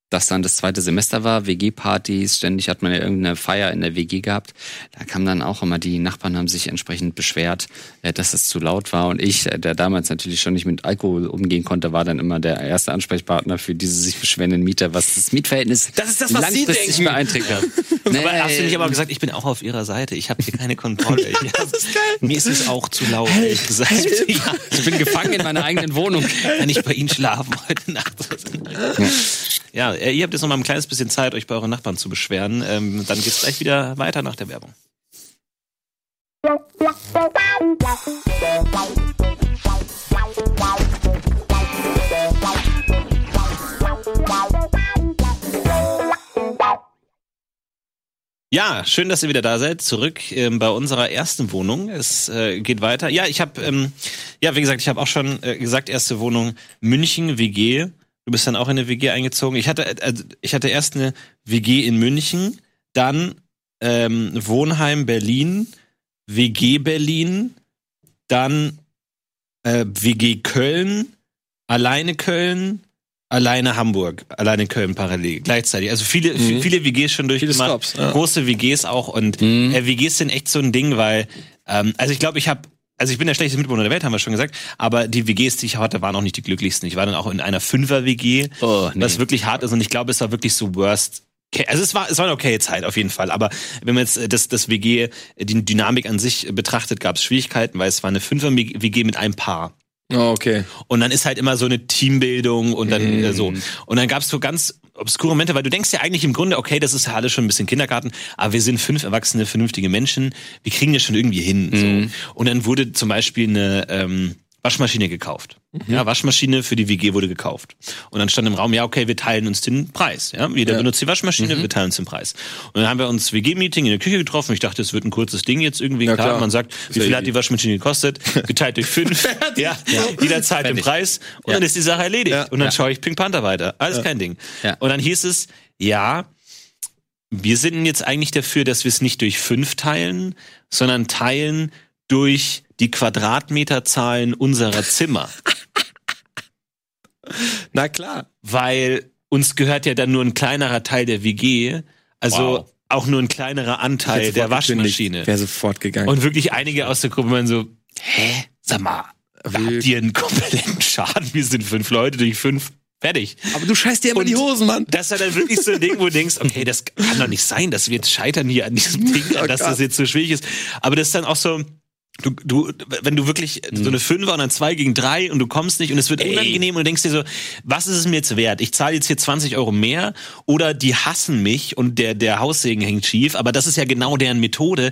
C: das dann das zweite Semester war, WG-Partys, ständig hat man ja irgendeine Feier in der WG gehabt. Da kam dann auch immer, die Nachbarn haben sich entsprechend beschwert, äh, dass es zu laut war. Und ich, äh, der damals natürlich schon nicht mit Alkohol umgehen konnte, war dann immer der erste Ansprechpartner für diese sich beschwerenden Mieter, was das Mietverhältnis
B: Das ist das, was Sie
C: langfristig
B: denken.
C: beeinträchtigt hat.
A: Aber hast du nicht aber gesagt, ich bin auch auf ihrer Seite. Ich habe hier keine Kontrolle. das ist geil. Mir ist es auch zu laut, ehrlich gesagt. Ja,
C: ich bin gefangen in meiner eigenen Wohnung.
A: kann ich bei Ihnen schlafen heute Nacht? Ja, äh, ihr habt jetzt noch mal ein kleines bisschen Zeit, euch bei euren Nachbarn zu beschweren. Ähm, dann geht's gleich wieder weiter nach der Werbung. Ja, schön, dass ihr wieder da seid. Zurück ähm, bei unserer ersten Wohnung. Es äh, geht weiter. Ja, ich habe, ähm, ja, wie gesagt, ich habe auch schon äh, gesagt, erste Wohnung München WG. Du bist dann auch in eine WG eingezogen. Ich hatte, äh, ich hatte erst eine WG in München, dann ähm, Wohnheim Berlin, WG Berlin, dann äh, WG Köln, alleine Köln, alleine Hamburg, alleine Köln parallel, gleichzeitig. Also viele,
B: Mhm.
A: viele WGs schon durchgemacht,
B: Stops, ja.
A: große WGs auch und
C: Mhm.
A: äh, WGs sind echt so ein Ding, weil, ähm, also ich glaube, ich habe also ich bin der schlechteste Mitbewohner der Welt, haben wir schon gesagt, aber die WGs, die ich hatte, waren auch nicht die glücklichsten. Ich war dann auch in einer Fünfer-WG,
C: Oh, nee.
A: was wirklich hart ist und ich glaube, es war wirklich so worst Okay, also es war es war eine okay Zeit auf jeden Fall, aber wenn man jetzt äh, das das WG äh, die Dynamik an sich betrachtet, gab es Schwierigkeiten, weil es war eine Fünfer WG mit einem Paar.
B: Oh, okay.
A: Und dann ist halt immer so eine Teambildung und dann
B: Mhm.
A: äh, so. Und dann gab's so ganz obskure Momente, weil du denkst ja eigentlich im Grunde, okay, das ist ja alles schon ein bisschen Kindergarten, aber wir sind fünf erwachsene, vernünftige Menschen, wir kriegen das schon irgendwie hin.
B: Mhm.
A: So. Und dann wurde zum Beispiel eine ähm, Waschmaschine gekauft.
B: Mhm.
A: Ja, Waschmaschine für die WG wurde gekauft. Und dann stand im Raum, ja, okay, wir teilen uns den Preis. Ja, jeder
B: Ja.
A: benutzt die Waschmaschine,
B: Mhm.
A: wir teilen uns den Preis. Und dann haben wir uns WG-Meeting in der Küche getroffen. Ich dachte, es wird ein kurzes Ding jetzt irgendwie.
B: Ja,
A: klar, man sagt, wie viel hat die Waschmaschine gekostet? Geteilt durch fünf. ja, jeder zahlt den
C: Fertig.
A: Preis und
C: Ja.
A: dann ist die Sache erledigt.
B: Ja.
A: Und dann
C: Ja.
A: schaue ich Pink Panther weiter. Alles kein Ding.
C: Ja.
A: Und dann hieß es, ja, wir sind jetzt eigentlich dafür, dass wir es nicht durch fünf teilen, sondern teilen durch die Quadratmeterzahlen unserer Zimmer.
B: Na klar.
A: Weil uns gehört ja dann nur ein kleinerer Teil der WG, also
C: Wow.
A: auch nur ein kleinerer Anteil der Waschmaschine.
B: Wäre sofort gegangen.
A: Und wirklich einige aus der Gruppe waren so, hä? Sag mal, habt ihr einen kompletten Schaden? Wir sind fünf Leute durch fünf. Fertig.
B: aber du scheißt dir immer
A: Und
B: die Hosen, Mann.
A: Das war dann wirklich so ein Ding, wo du denkst, okay, das kann doch nicht sein, dass wir jetzt scheitern hier an diesem Ding,
B: Oh
A: dass
B: Gott.
A: das jetzt so schwierig ist. Aber das ist dann auch so, du, du, wenn du wirklich so eine Fünfer und dann zwei gegen drei und du kommst nicht und es wird unangenehm und du denkst dir so, was ist es mir jetzt wert? Ich zahle jetzt hier 20 Euro mehr oder die hassen mich und der, der Haussegen hängt schief, aber das ist ja genau deren Methode.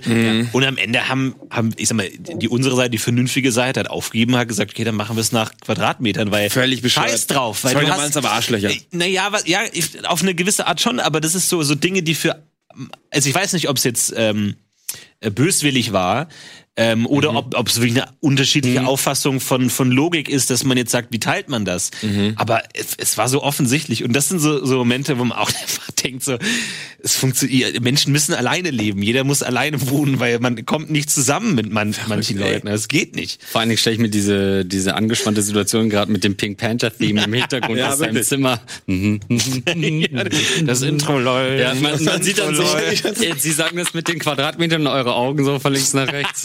A: Und am Ende haben, haben, ich sag mal, die unsere Seite, die vernünftige Seite hat aufgegeben, hat gesagt, okay, dann machen wir es nach Quadratmetern, weil
B: Völlig bescheuert.
A: Scheiß drauf, weil
B: Sorry,
A: du hast,
B: aber Arschlöcher.
A: naja, was, ja, ich, auf eine gewisse Art schon, aber das ist so, so Dinge, die für, also ich weiß nicht, ob es jetzt ähm, äh, böswillig war ähm, oder ob ob es wirklich eine unterschiedliche Auffassung von, von Logik ist, dass man jetzt sagt, wie teilt man das? Aber es, es war so offensichtlich und das sind so, so Momente, wo man auch einfach denkt, so, es funktioniert, Menschen müssen alleine leben, jeder muss alleine wohnen, weil man kommt nicht zusammen mit man, manchen. Leuten, das geht nicht.
C: Vor allen Dingen stelle ich mir diese, diese angespannte Situation gerade mit dem Pink Panther-Theme im Hintergrund
B: Ja,
C: aus seinem. Zimmer. Mhm.
A: Das Intro läuft.
C: Ja, man, man sieht dann so, Sie sagen das mit den Quadratmetern und eure Augen so von links nach rechts.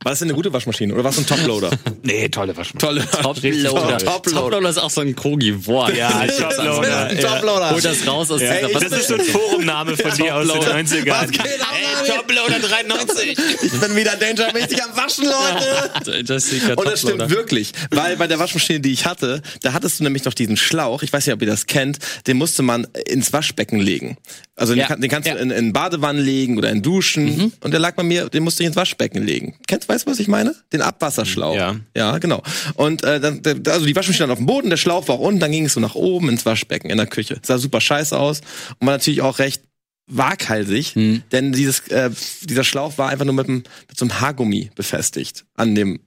B: War das denn eine gute Waschmaschine oder war es ein Toploader?
A: Nee, tolle Waschmaschine.
B: Tolle.
C: Toploader.
B: Toploader.
C: Toploader ist auch so ein Krogi-Wort.
A: Ja,
B: Das ist
A: Toploader.
B: ein Toploader.
C: Hol das raus aus
A: Ja,
C: dieser
A: das ist so ein Forumname von dir aus den
C: Toploader.
A: 90ern.
B: Was geht ab,
A: Ey? Toploader 93.
B: Ich bin wieder dangermäßig am Waschen, Leute.
C: Jessica
B: Und das stimmt wirklich, weil bei der Waschmaschine, die ich hatte, da hattest du nämlich noch diesen Schlauch, ich weiß nicht, ob ihr das kennt, den musste man ins Waschbecken legen. Also den,
C: Ja.
B: kann, den kannst
C: Ja.
B: du in, in Badewannen legen oder in Duschen und der lag bei mir, den musste ich ins Waschbecken legen. Kennst weißt du, was ich meine? Den Abwasserschlauch.
A: Ja.
B: Ja, genau. Und äh, dann, also die Waschmaschine stand auf dem Boden, der Schlauch war unten, dann ging es so nach oben ins Waschbecken in der Küche. Sah super scheiße aus und war natürlich auch recht waghalsig, denn dieses, äh, dieser Schlauch war einfach nur mit, einem, mit so einem Haargummi befestigt an dem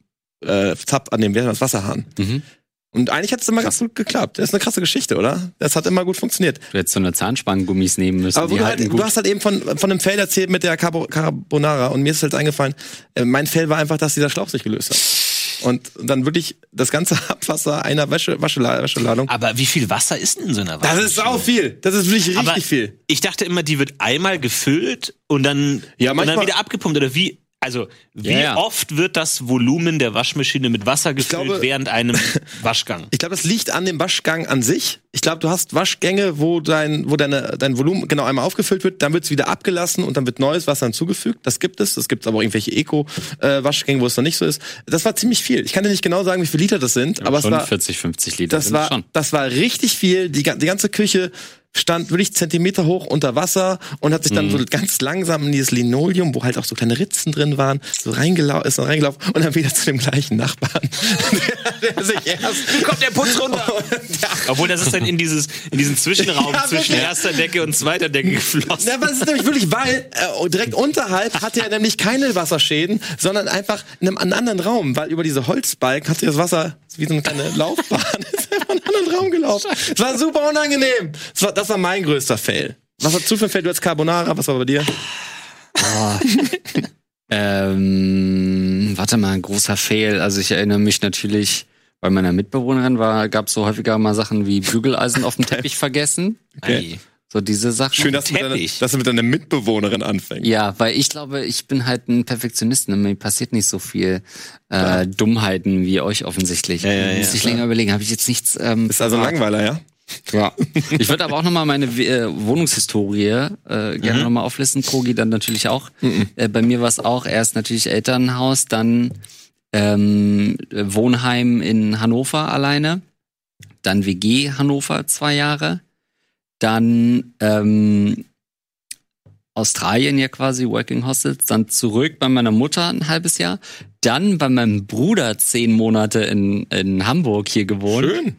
B: äh, Zap, an dem das, Wasserhahn. Und eigentlich hat es immer ganz gut geklappt. Das ist eine krasse Geschichte, oder? Das hat immer gut funktioniert.
C: Du hättest so eine Zahnspanngummis nehmen müssen.
B: Aber du, halt, du hast halt eben von, von einem Fell erzählt mit der Carbo Carbonara und mir ist halt eingefallen, äh, mein Fell war einfach, dass dieser Schlauch sich gelöst hat. Und dann wirklich das ganze Abwasser einer Wäsche, Waschela Wäscheladung.
A: Aber wie viel Wasser ist denn in so einer
B: Das ist
A: Waschmaschine?
B: auch viel. Das ist wirklich richtig
A: Aber
B: viel.
A: ich dachte immer, die wird einmal gefüllt und dann,
B: Ja,
A: und dann
B: manchmal-
A: wieder abgepumpt. Oder wie, also wie
C: Ja, ja.
A: oft wird das Volumen der Waschmaschine mit Wasser gefüllt
B: glaube-
A: während einem Waschgang?
B: Ich glaube, das liegt an dem Waschgang an sich. Ich glaube, du hast Waschgänge, wo dein, wo deine, dein Volumen genau einmal aufgefüllt wird, dann wird's wieder abgelassen und dann wird neues Wasser hinzugefügt. Das gibt es. Es gibt aber auch irgendwelche Eco-Waschgänge, wo es noch nicht so ist. Das war ziemlich viel. Ich kann dir nicht genau sagen, wie viele Liter das sind, aber es war,
C: 40, 50 Liter.
B: das war,
C: schon.
B: das war richtig viel. Die, die ganze Küche stand wirklich Zentimeter hoch unter Wasser und hat sich dann
C: Mhm.
B: so ganz langsam in dieses Linoleum, wo halt auch so kleine Ritzen drin waren, so reingelaufen, ist dann reingelaufen und dann wieder zu dem gleichen Nachbarn, der, der sich erst
A: Kommt der Putz runter? Obwohl das ist dann in dieses in diesen Zwischenraum
B: Ja,
A: zwischen
B: wirklich.
A: erster Decke und zweiter Decke geflossen.
B: Ja, aber es ist nämlich wirklich, weil äh, direkt unterhalb hatte er nämlich keine Wasserschäden, sondern einfach in einem, einen anderen Raum, weil über diese Holzbalken hat sich das Wasser wie so eine kleine Laufbahn ist einfach in einen anderen Raum gelaufen. Es war super unangenehm. Das war, das war mein größter Fail. Was für ein Fail? Du hast Carbonara, was war bei dir?
C: Ähm, warte mal, ein großer Fail. Also ich erinnere mich natürlich, bei meiner Mitbewohnerin war, gab es so häufiger mal Sachen wie Bügeleisen auf dem Teppich vergessen.
A: Ei.
C: So diese Sachen.
B: Schön, dass du, mit deiner, dass du mit deiner Mitbewohnerin anfängst.
C: Ja, weil ich glaube, ich bin halt ein Perfektionist und mir passiert nicht so viel äh, Dummheiten wie euch offensichtlich.
A: ja, ja,
C: Muss ich länger überlegen. Habe ich jetzt nichts. Ähm,
B: Ist also ein Langweiler, ja?
C: Ja. Ich würde aber auch nochmal meine äh, Wohnungshistorie äh, gerne noch nochmal auflisten. Krogi dann natürlich auch. Äh, bei mir war es auch erst natürlich Elternhaus, dann ähm, Wohnheim in Hannover alleine, dann WG Hannover zwei Jahre, dann ähm, Australien ja quasi, Working Hostels, dann zurück bei meiner Mutter ein halbes Jahr, dann bei meinem Bruder zehn Monate in, in Hamburg hier gewohnt.
B: Schön.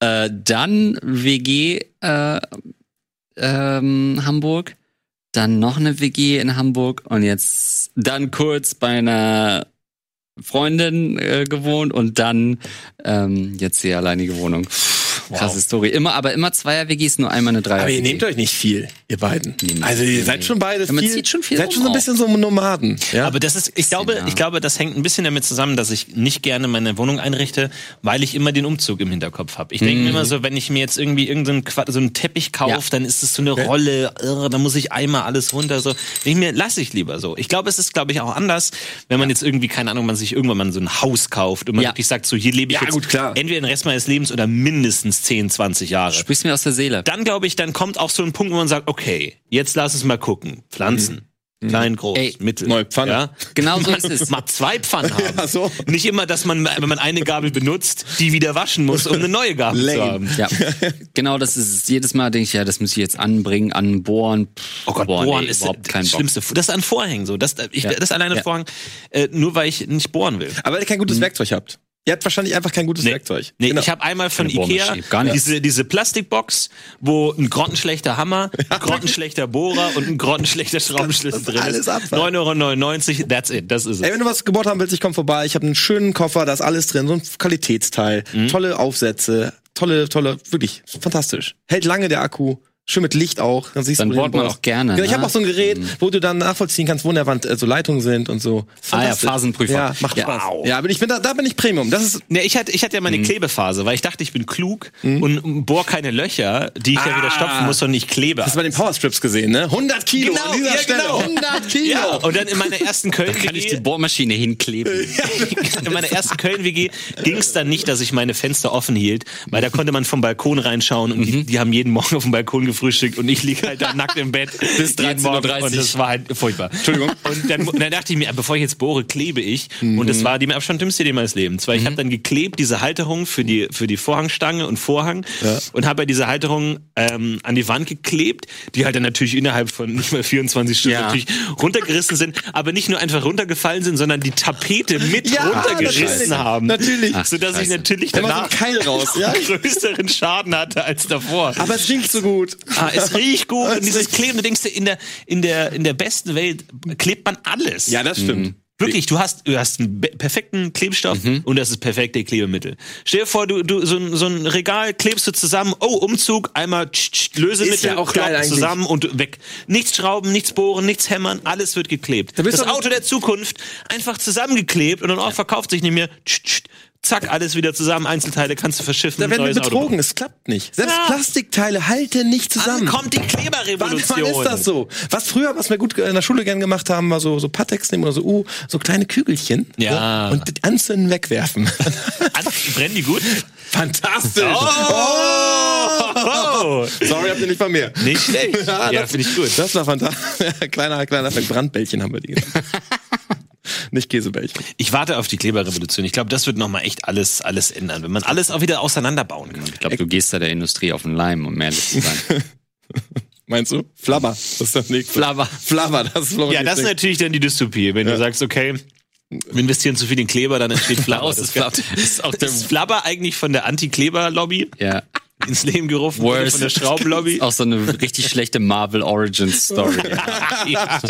C: Äh, dann WG äh, ähm, Hamburg, dann noch eine WG in Hamburg und jetzt dann kurz bei einer Freundin äh, gewohnt und dann ähm, jetzt die alleinige Wohnung. Krasse Story. Immer, aber immer Zweier WGs, nur einmal eine Dreier.
B: Aber ihr nehmt euch nicht viel, ihr beiden.
C: Nee,
B: Also ihr
C: nee.
B: seid schon beide
C: Ja, man
B: viel,
C: zieht schon viel
B: seid schon so ein bisschen so Nomaden. Ja?
A: Aber das ist, ich glaube,
C: ja.
A: ich glaube, das hängt ein bisschen damit zusammen, dass ich nicht gerne meine Wohnung einrichte, weil ich immer den Umzug im Hinterkopf habe. Ich denke mir immer so, wenn ich mir jetzt irgendwie irgendeinen Qua- so einen Teppich kaufe,
C: Ja.
A: dann ist es so eine Rolle, irre, da muss ich einmal alles runter. So, ich mir lasse ich lieber so. Ich glaube, es ist, glaube ich, auch anders, wenn man jetzt irgendwie keine Ahnung, man sich irgendwann mal so ein Haus kauft und man
C: Ja.
A: wirklich sagt, so hier lebe ich
B: Ja,
A: jetzt
B: gut, klar.
A: entweder den Rest meines Lebens oder mindestens 10, 20 Jahre
C: Sprichst mir aus der Seele.
A: dann glaube ich, dann kommt auch so ein Punkt, wo man sagt, okay, jetzt lass es mal gucken. Pflanzen. Klein, groß,
C: Ey,
A: mittel.
B: neue Pfanne.
A: Ja?
C: Genau so ist es.
A: Mal zwei Pfannen haben.
B: Ja, so.
A: Nicht immer, dass man, wenn man eine Gabel benutzt, die wieder waschen muss, um eine neue Gabel zu
B: Lame.
A: haben.
C: Ja, genau das ist es. Jedes Mal denke ich, ja, das muss ich jetzt anbringen, anbohren. Pff,
A: Oh Gott, bohren
C: nee,
A: ist
C: überhaupt
A: das
C: kein.
A: Schlimmste. Das ist an Vorhängen so. Das, ich,
C: Ja.
A: das alleine
C: Ja.
A: Vorhang, äh, nur weil ich nicht bohren will.
B: Aber weil ihr kein gutes Werkzeug habt. Ihr habt wahrscheinlich einfach kein gutes
A: Nee.
B: Werkzeug.
A: Nee,
B: Genau.
A: ich habe einmal von Ikea diese, diese Plastikbox, wo ein grottenschlechter Hammer, ein grottenschlechter Bohrer und ein grottenschlechter Schraubenschlüssel
B: ist
A: drin
B: alles
A: ist.
B: Abfall.
A: 9,99 Euro, that's it, das ist
B: Ey,
A: es.
B: wenn du was gebohrt haben willst, ich komm vorbei. Ich habe einen schönen Koffer, da ist alles drin, so ein Qualitätsteil,
A: Mhm.
B: tolle Aufsätze, tolle, tolle, wirklich fantastisch. Hält lange der Akku. Schön mit Licht auch. Dann, siehst
C: Dann
B: du,
C: bohrt man auch gerne,
B: Genau, ich
C: ne?
B: habe auch so ein Gerät, wo du dann nachvollziehen kannst, wo in der Wand äh, so Leitungen sind und so.
C: Ah ja. Phasenprüfer.
B: Ja, macht
C: Ja.
B: Spaß. Ja, aber ich bin da, da bin ich Premium. Das ist
A: Ne, ich hatte, ich hatte ja
B: Mhm.
A: meine Klebephase, weil ich dachte, ich bin klug und bohr keine Löcher, die ich ja wieder stopfen muss, sondern ich klebe.
B: Hast du bei den Powerstrips gesehen, ne? 100 Kilo
A: Genau,
B: an dieser
A: ja,
B: Stelle.
A: genau.
B: 100 Kilo.
A: ja, und dann in meiner ersten Köln
C: Kann ich die
A: WG,
C: Bohrmaschine hinkleben?
A: in meiner ersten Köln WG ging es dann nicht, dass ich meine Fenster offen hielt, weil da konnte man vom Balkon reinschauen und
B: Mhm.
A: die, die haben jeden Morgen auf dem Balkon gefrühstückt und ich lieg halt da nackt im Bett
C: Bis
A: jeden Morgen
C: 13:30
A: und das war halt furchtbar. Entschuldigung. Und dann, und dann dachte ich mir, bevor ich jetzt bohre, klebe ich und das war die Abstand dümmste Idee meines Lebens, weil ich habe dann geklebt diese Halterung für die für die Vorhangstange und Vorhang und habe ja diese Halterung ähm, an die Wand geklebt, die halt dann natürlich innerhalb von nicht mal 24 Stunden
C: Ja.
A: natürlich runtergerissen sind, aber nicht nur einfach runtergefallen sind, sondern die Tapete mit
B: Ja,
A: runtergerissen
B: natürlich.
A: haben.
B: Natürlich.
A: Ach, sodass ich
C: Scheiße.
A: natürlich
B: war so
A: danach
B: ein Keil raus, ja.
A: größeren Schaden hatte als davor.
B: Aber es riecht so gut.
A: Ah, es riecht gut und dieses Kleben, du denkst dir, in der, in der, in der besten Welt klebt man alles.
B: Ja, das stimmt.
A: Wirklich, du hast, du hast einen perfekten Klebstoff und das ist perfekte Klebemittel. Stell dir vor, du, du, so, ein, so ein Regal klebst du zusammen, oh, Umzug, einmal tsch, tsch, Lösemittel,
B: Ist ja auch geil
A: zusammen und weg. Nichts schrauben, nichts bohren, nichts hämmern, alles wird geklebt.
B: bist
A: Das Auto der Zukunft einfach zusammengeklebt und dann auch verkauft sich nicht mehr. Tsch, tsch, zack, alles wieder zusammen, Einzelteile kannst du verschiffen.
B: Da werden wir betrogen, es klappt nicht. Selbst
A: Ja.
B: Plastikteile halten nicht zusammen.
A: Wann kommt die Kleberrevolution?
B: wann ist das so? Was früher, was wir gut in der Schule gern gemacht haben, war so, so Pateks nehmen oder so, uh, so kleine Kügelchen.
A: Ja.
B: So, und das anzünden, wegwerfen.
A: Brennen die gut?
B: Fantastisch.
A: Oh!
B: Sorry, habt ihr nicht von mir.
A: Nicht schlecht.
B: Ja,
A: Ja,
B: das-
A: finde ich gut.
B: Das war fantastisch. kleiner, kleiner. Brandbällchen haben wir die genannt. Nicht Käsebällchen.
A: Ich warte auf die Kleberrevolution. Ich glaube, das wird nochmal echt alles, alles ändern, wenn man alles auch wieder auseinanderbauen kann.
C: Ich glaube, du gehst da der Industrie auf den Leim, um ehrlich zu sein.
B: Meinst du? Flabber. Das ist das nächste.
C: Flabber.
B: Flabber, das ist.
A: Ja, das ist natürlich dann die Dystopie. Wenn du sagst, okay, wir investieren zu viel in Kleber, dann entsteht Flabber.
C: Daraus
A: Das
C: ist Flabber.
A: ist auch der ist Flabber eigentlich von der Anti-Kleber-Lobby
C: Ja.
A: Ins Leben gerufen wurde,
C: Worst.
A: von der Schraubenlobby.
C: Ist auch so eine richtig schlechte Marvel Origin Story.
A: ja.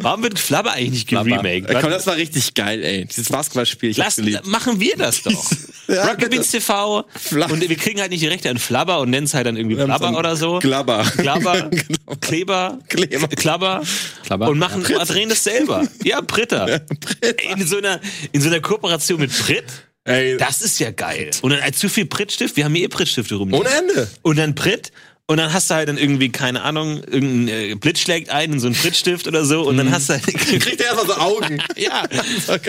A: Warum wird Flabber eigentlich nicht geremaked?
B: Ja, komm, das war richtig geil, ey. Dieses Basketballspiel, ich
A: Lass,
B: geliebt.
A: machen wir das doch.
B: Ja,
A: Rocket. Beans TV.
B: Flab-
A: Und wir kriegen halt nicht die Rechte an Flabber und nennen es halt dann irgendwie
B: ein
A: oder so.
B: Glabber.
A: Klabber,
B: Genau.
A: Kleber,
B: Kleber.
A: Klabber,
C: Klabber.
A: und machen drehen das selber. Ja, Britta.
B: Britta.
A: In so einer in so einer Kooperation mit Brit.
B: Ey,
A: Das ist ja geil. Und dann als zu viel Prittstift, wir haben hier eh Prittstifte rum.
B: ohne Ende.
A: Und dann Pritt und dann hast du halt dann irgendwie, keine Ahnung, irgendein äh, Blitz schlägt ein in so einen Prittstift oder so und dann hast du halt,
B: Kriegt er erstmal so Augen.
A: ja,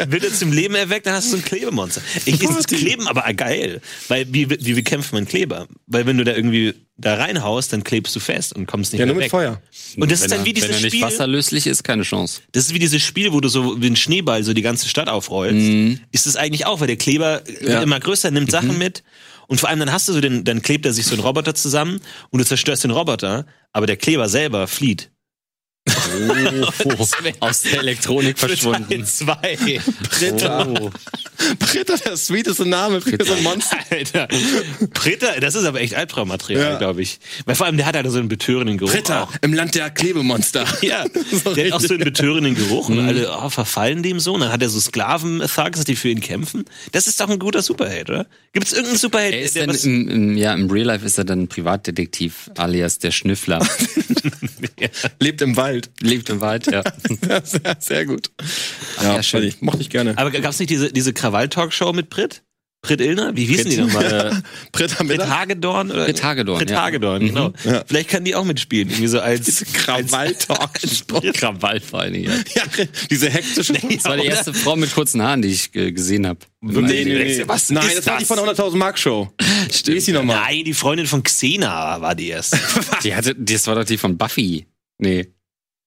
A: wird er zum Leben erweckt, dann hast du so ein Klebemonster. Ich ist das Kleben aber geil, weil wie, wie bekämpft man Kleber? Weil wenn du da irgendwie da reinhaust, dann klebst du fest und kommst nicht
B: Ja,
A: mehr
B: nur mit
A: weg.
B: Feuer.
A: Und das
C: wenn
A: ist dann
C: er,
A: wie dieses
C: Wenn er nicht
A: Spiel.
C: wasserlöslich ist, keine Chance.
A: Das ist wie dieses Spiel, wo du so wie ein Schneeball so die ganze Stadt aufrollst. Ist es eigentlich auch, weil der Kleber wird immer größer, nimmt Sachen mit. Und vor allem dann hast du so den, dann klebt er sich so ein Roboter zusammen und du zerstörst den Roboter, aber der Kleber selber flieht.
C: Aus der Elektronik verschwunden.
A: Zwei.
B: Britta.
C: Oh.
B: Britta, der sweeteste Name für so ein Monster.
A: Alter. Britta, das ist aber echt Albtraummaterial,
B: Ja.
A: glaube ich. Weil vor allem der hat halt so einen betörenden Geruch.
B: Britta,
A: Auch.
B: im Land der Klebemonster.
A: Ja,
B: So
A: der hat auch so einen betörenden Geruch und alle oh, verfallen dem so. Und dann hat er so Sklaven-Thugs, die für ihn kämpfen. Das ist doch ein guter Superheld, oder? Gibt es irgendeinen Superheld,
C: Er ist
A: der
C: dann
A: was...
C: im, im, ja, im Real Life ist er dann Privatdetektiv, alias der Schnüffler.
B: Lebt im Wald.
C: Lebt im Wald, ja.
B: Ja, sehr, sehr gut.
C: ja,
B: Ja,
C: schön.
B: schön. Mochte ich gerne.
A: Aber gab's nicht diese, diese Krawall-Talkshow mit Brit? Brit Illner? Wie hießen die nochmal?
B: Britta
A: Brit
B: Mittag.
A: Hagedorn? Oder?
C: Brit Hagedorn,
A: Brit
C: ja. Mhm.
A: Hagedorn, genau. Vielleicht kann die auch mitspielen. Irgendwie so als...
B: Krawall-Talk.
C: Krawall vor allen Dingen. Ja.
B: Ja, diese hektische.
C: Das war die erste Frau mit kurzen Haaren, die ich äh, gesehen habe.
B: Nee, nee, nee.
A: Was
B: Nein,
A: ist
B: das war die
A: das?
B: von der 100.000 Mark Show. Wie ist die nochmal?
A: Nein, die Freundin von Xena war die erste.
C: Die hatte, das war doch die von Buffy. Nee.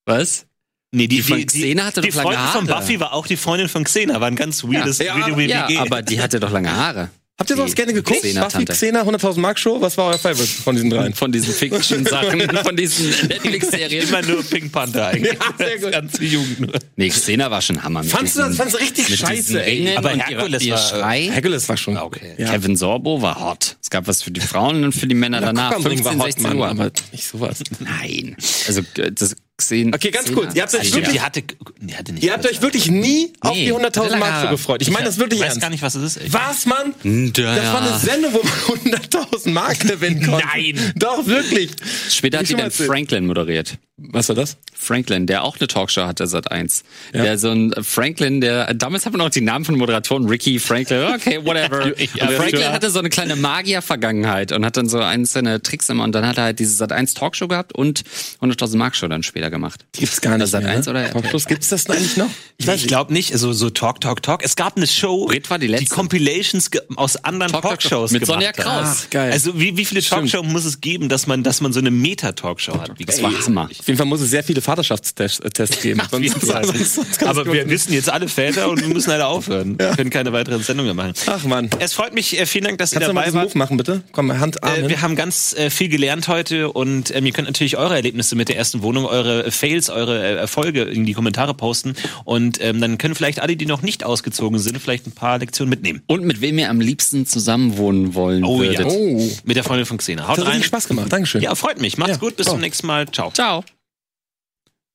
C: Was?
A: Nee, die,
C: Die von
A: die, die,
C: Xena hatte
A: die
C: doch lange
A: Freundin von
C: Haare.
A: Buffy war auch die Freundin von Xena. War ein ganz weirdes,
B: Ja,
A: weirde, weirde
C: Ja, aber die hatte doch lange Haare.
B: Habt ihr sowas
C: Die
B: gerne geguckt?
C: Xena
B: Buffy. Xena, 100.000 Mark Show? Was war euer Favorite von diesen dreien?
C: Von diesen Fiction-Sachen, von diesen Netflix-Serien.
A: Immer nur Pink Panther eigentlich.
B: Ja, sehr gut.
A: Ganz wie Jugend nur.
C: Nee, Xena war schon Hammer. Mit
B: Fandst du das? Fandst du richtig scheiße, ey?
A: Aber Herkules war,
C: Schrei.
B: Herkules war schon.
A: Okay.
B: Ja.
C: Kevin Sorbo war hot. Es gab was für die Frauen und für die Männer danach.
B: Cockabring
C: 15,
B: war hot,
C: 16
B: Mann,
C: Uhr.
B: aber nicht sowas.
C: Nein. Also, das Xena.
B: Okay, ganz kurz. Ihr habt euch.
A: Stimmt,
B: wirklich-
A: die hatte, die hatte nicht.
B: Ihr habt euch wirklich nie auf
C: Nee,
B: die 100.000
C: hatte lange
B: Mark Show
C: Haare.
B: gefreut. Ich meine das wirklich
A: ich weiß
B: ernst.
A: gar nicht, was es ist.
B: Was, Mann?
C: Ja,
B: Das war eine. Sendung, wo man 100.000 Mark gewinnen konnte.
A: Nein.
B: Doch, wirklich.
C: Später hat
B: mal
C: dann. Franklin moderiert.
B: Was war das?
C: Franklin, der auch eine Talkshow hatte seit eins. Der so ein Franklin, der damals hat man auch die Namen von Moderatoren Ricky Franklin. Okay, whatever.
A: Ja,
C: Franklin hatte so eine kleine Magier-Vergangenheit und hat dann so einzelne Tricks immer und dann hat er halt diese Sat 1 Talkshow gehabt und 100.000 Mark Show dann später gemacht.
B: Die gibt's gar nicht
C: Sat.
B: mehr.
C: 1 oder
B: ne?
C: RTL?
B: Talkshows gibt's das denn eigentlich noch?
A: Ich, ich glaube nicht, also so Talk, Talk, Talk. Es gab eine Show,
C: Brit war die letzte.
A: Compilations ge- aus anderen
C: Talk, Talk,
A: Talkshows
C: mit
A: gemacht
C: Sonja. Kraus.
B: Ach, geil.
A: Also wie, wie viele Talkshows muss es geben, dass man, dass man so eine Meta-Talkshow hat? Wie
C: Das war Hammer.
B: Auf jeden Fall muss es sehr viele Vaterschaftstests äh, geben.
A: Ach,
B: sonst, sonst, sonst
A: Aber wir wissen jetzt alle Väter und wir müssen leider aufhören. Wir können keine weiteren Sendungen mehr machen.
B: Ach man.
A: Es freut mich, äh, vielen Dank, dass
B: Kannst
A: ihr dabei wart.
B: Kannst du mal machen, bitte? Komm, Hand, Arm
A: äh, Wir haben ganz äh, viel gelernt heute und ähm, ihr könnt natürlich eure Erlebnisse mit der ersten Wohnung, eure äh, Fails, eure äh, Erfolge in die Kommentare posten und ähm, dann können vielleicht alle, die noch nicht ausgezogen sind, vielleicht ein paar Lektionen mitnehmen.
C: Und mit wem ihr am liebsten zusammenwohnen wollen
A: oh,
C: würdet.
A: Ja.
B: Oh.
A: Mit der Freundin von Xena. Haut das
B: hat
A: rein.
B: Spaß gemacht. Dankeschön.
A: Ja, freut mich. Macht's
B: ja.
A: gut. Bis
B: oh.
A: zum nächsten Mal. Ciao.
C: Ciao.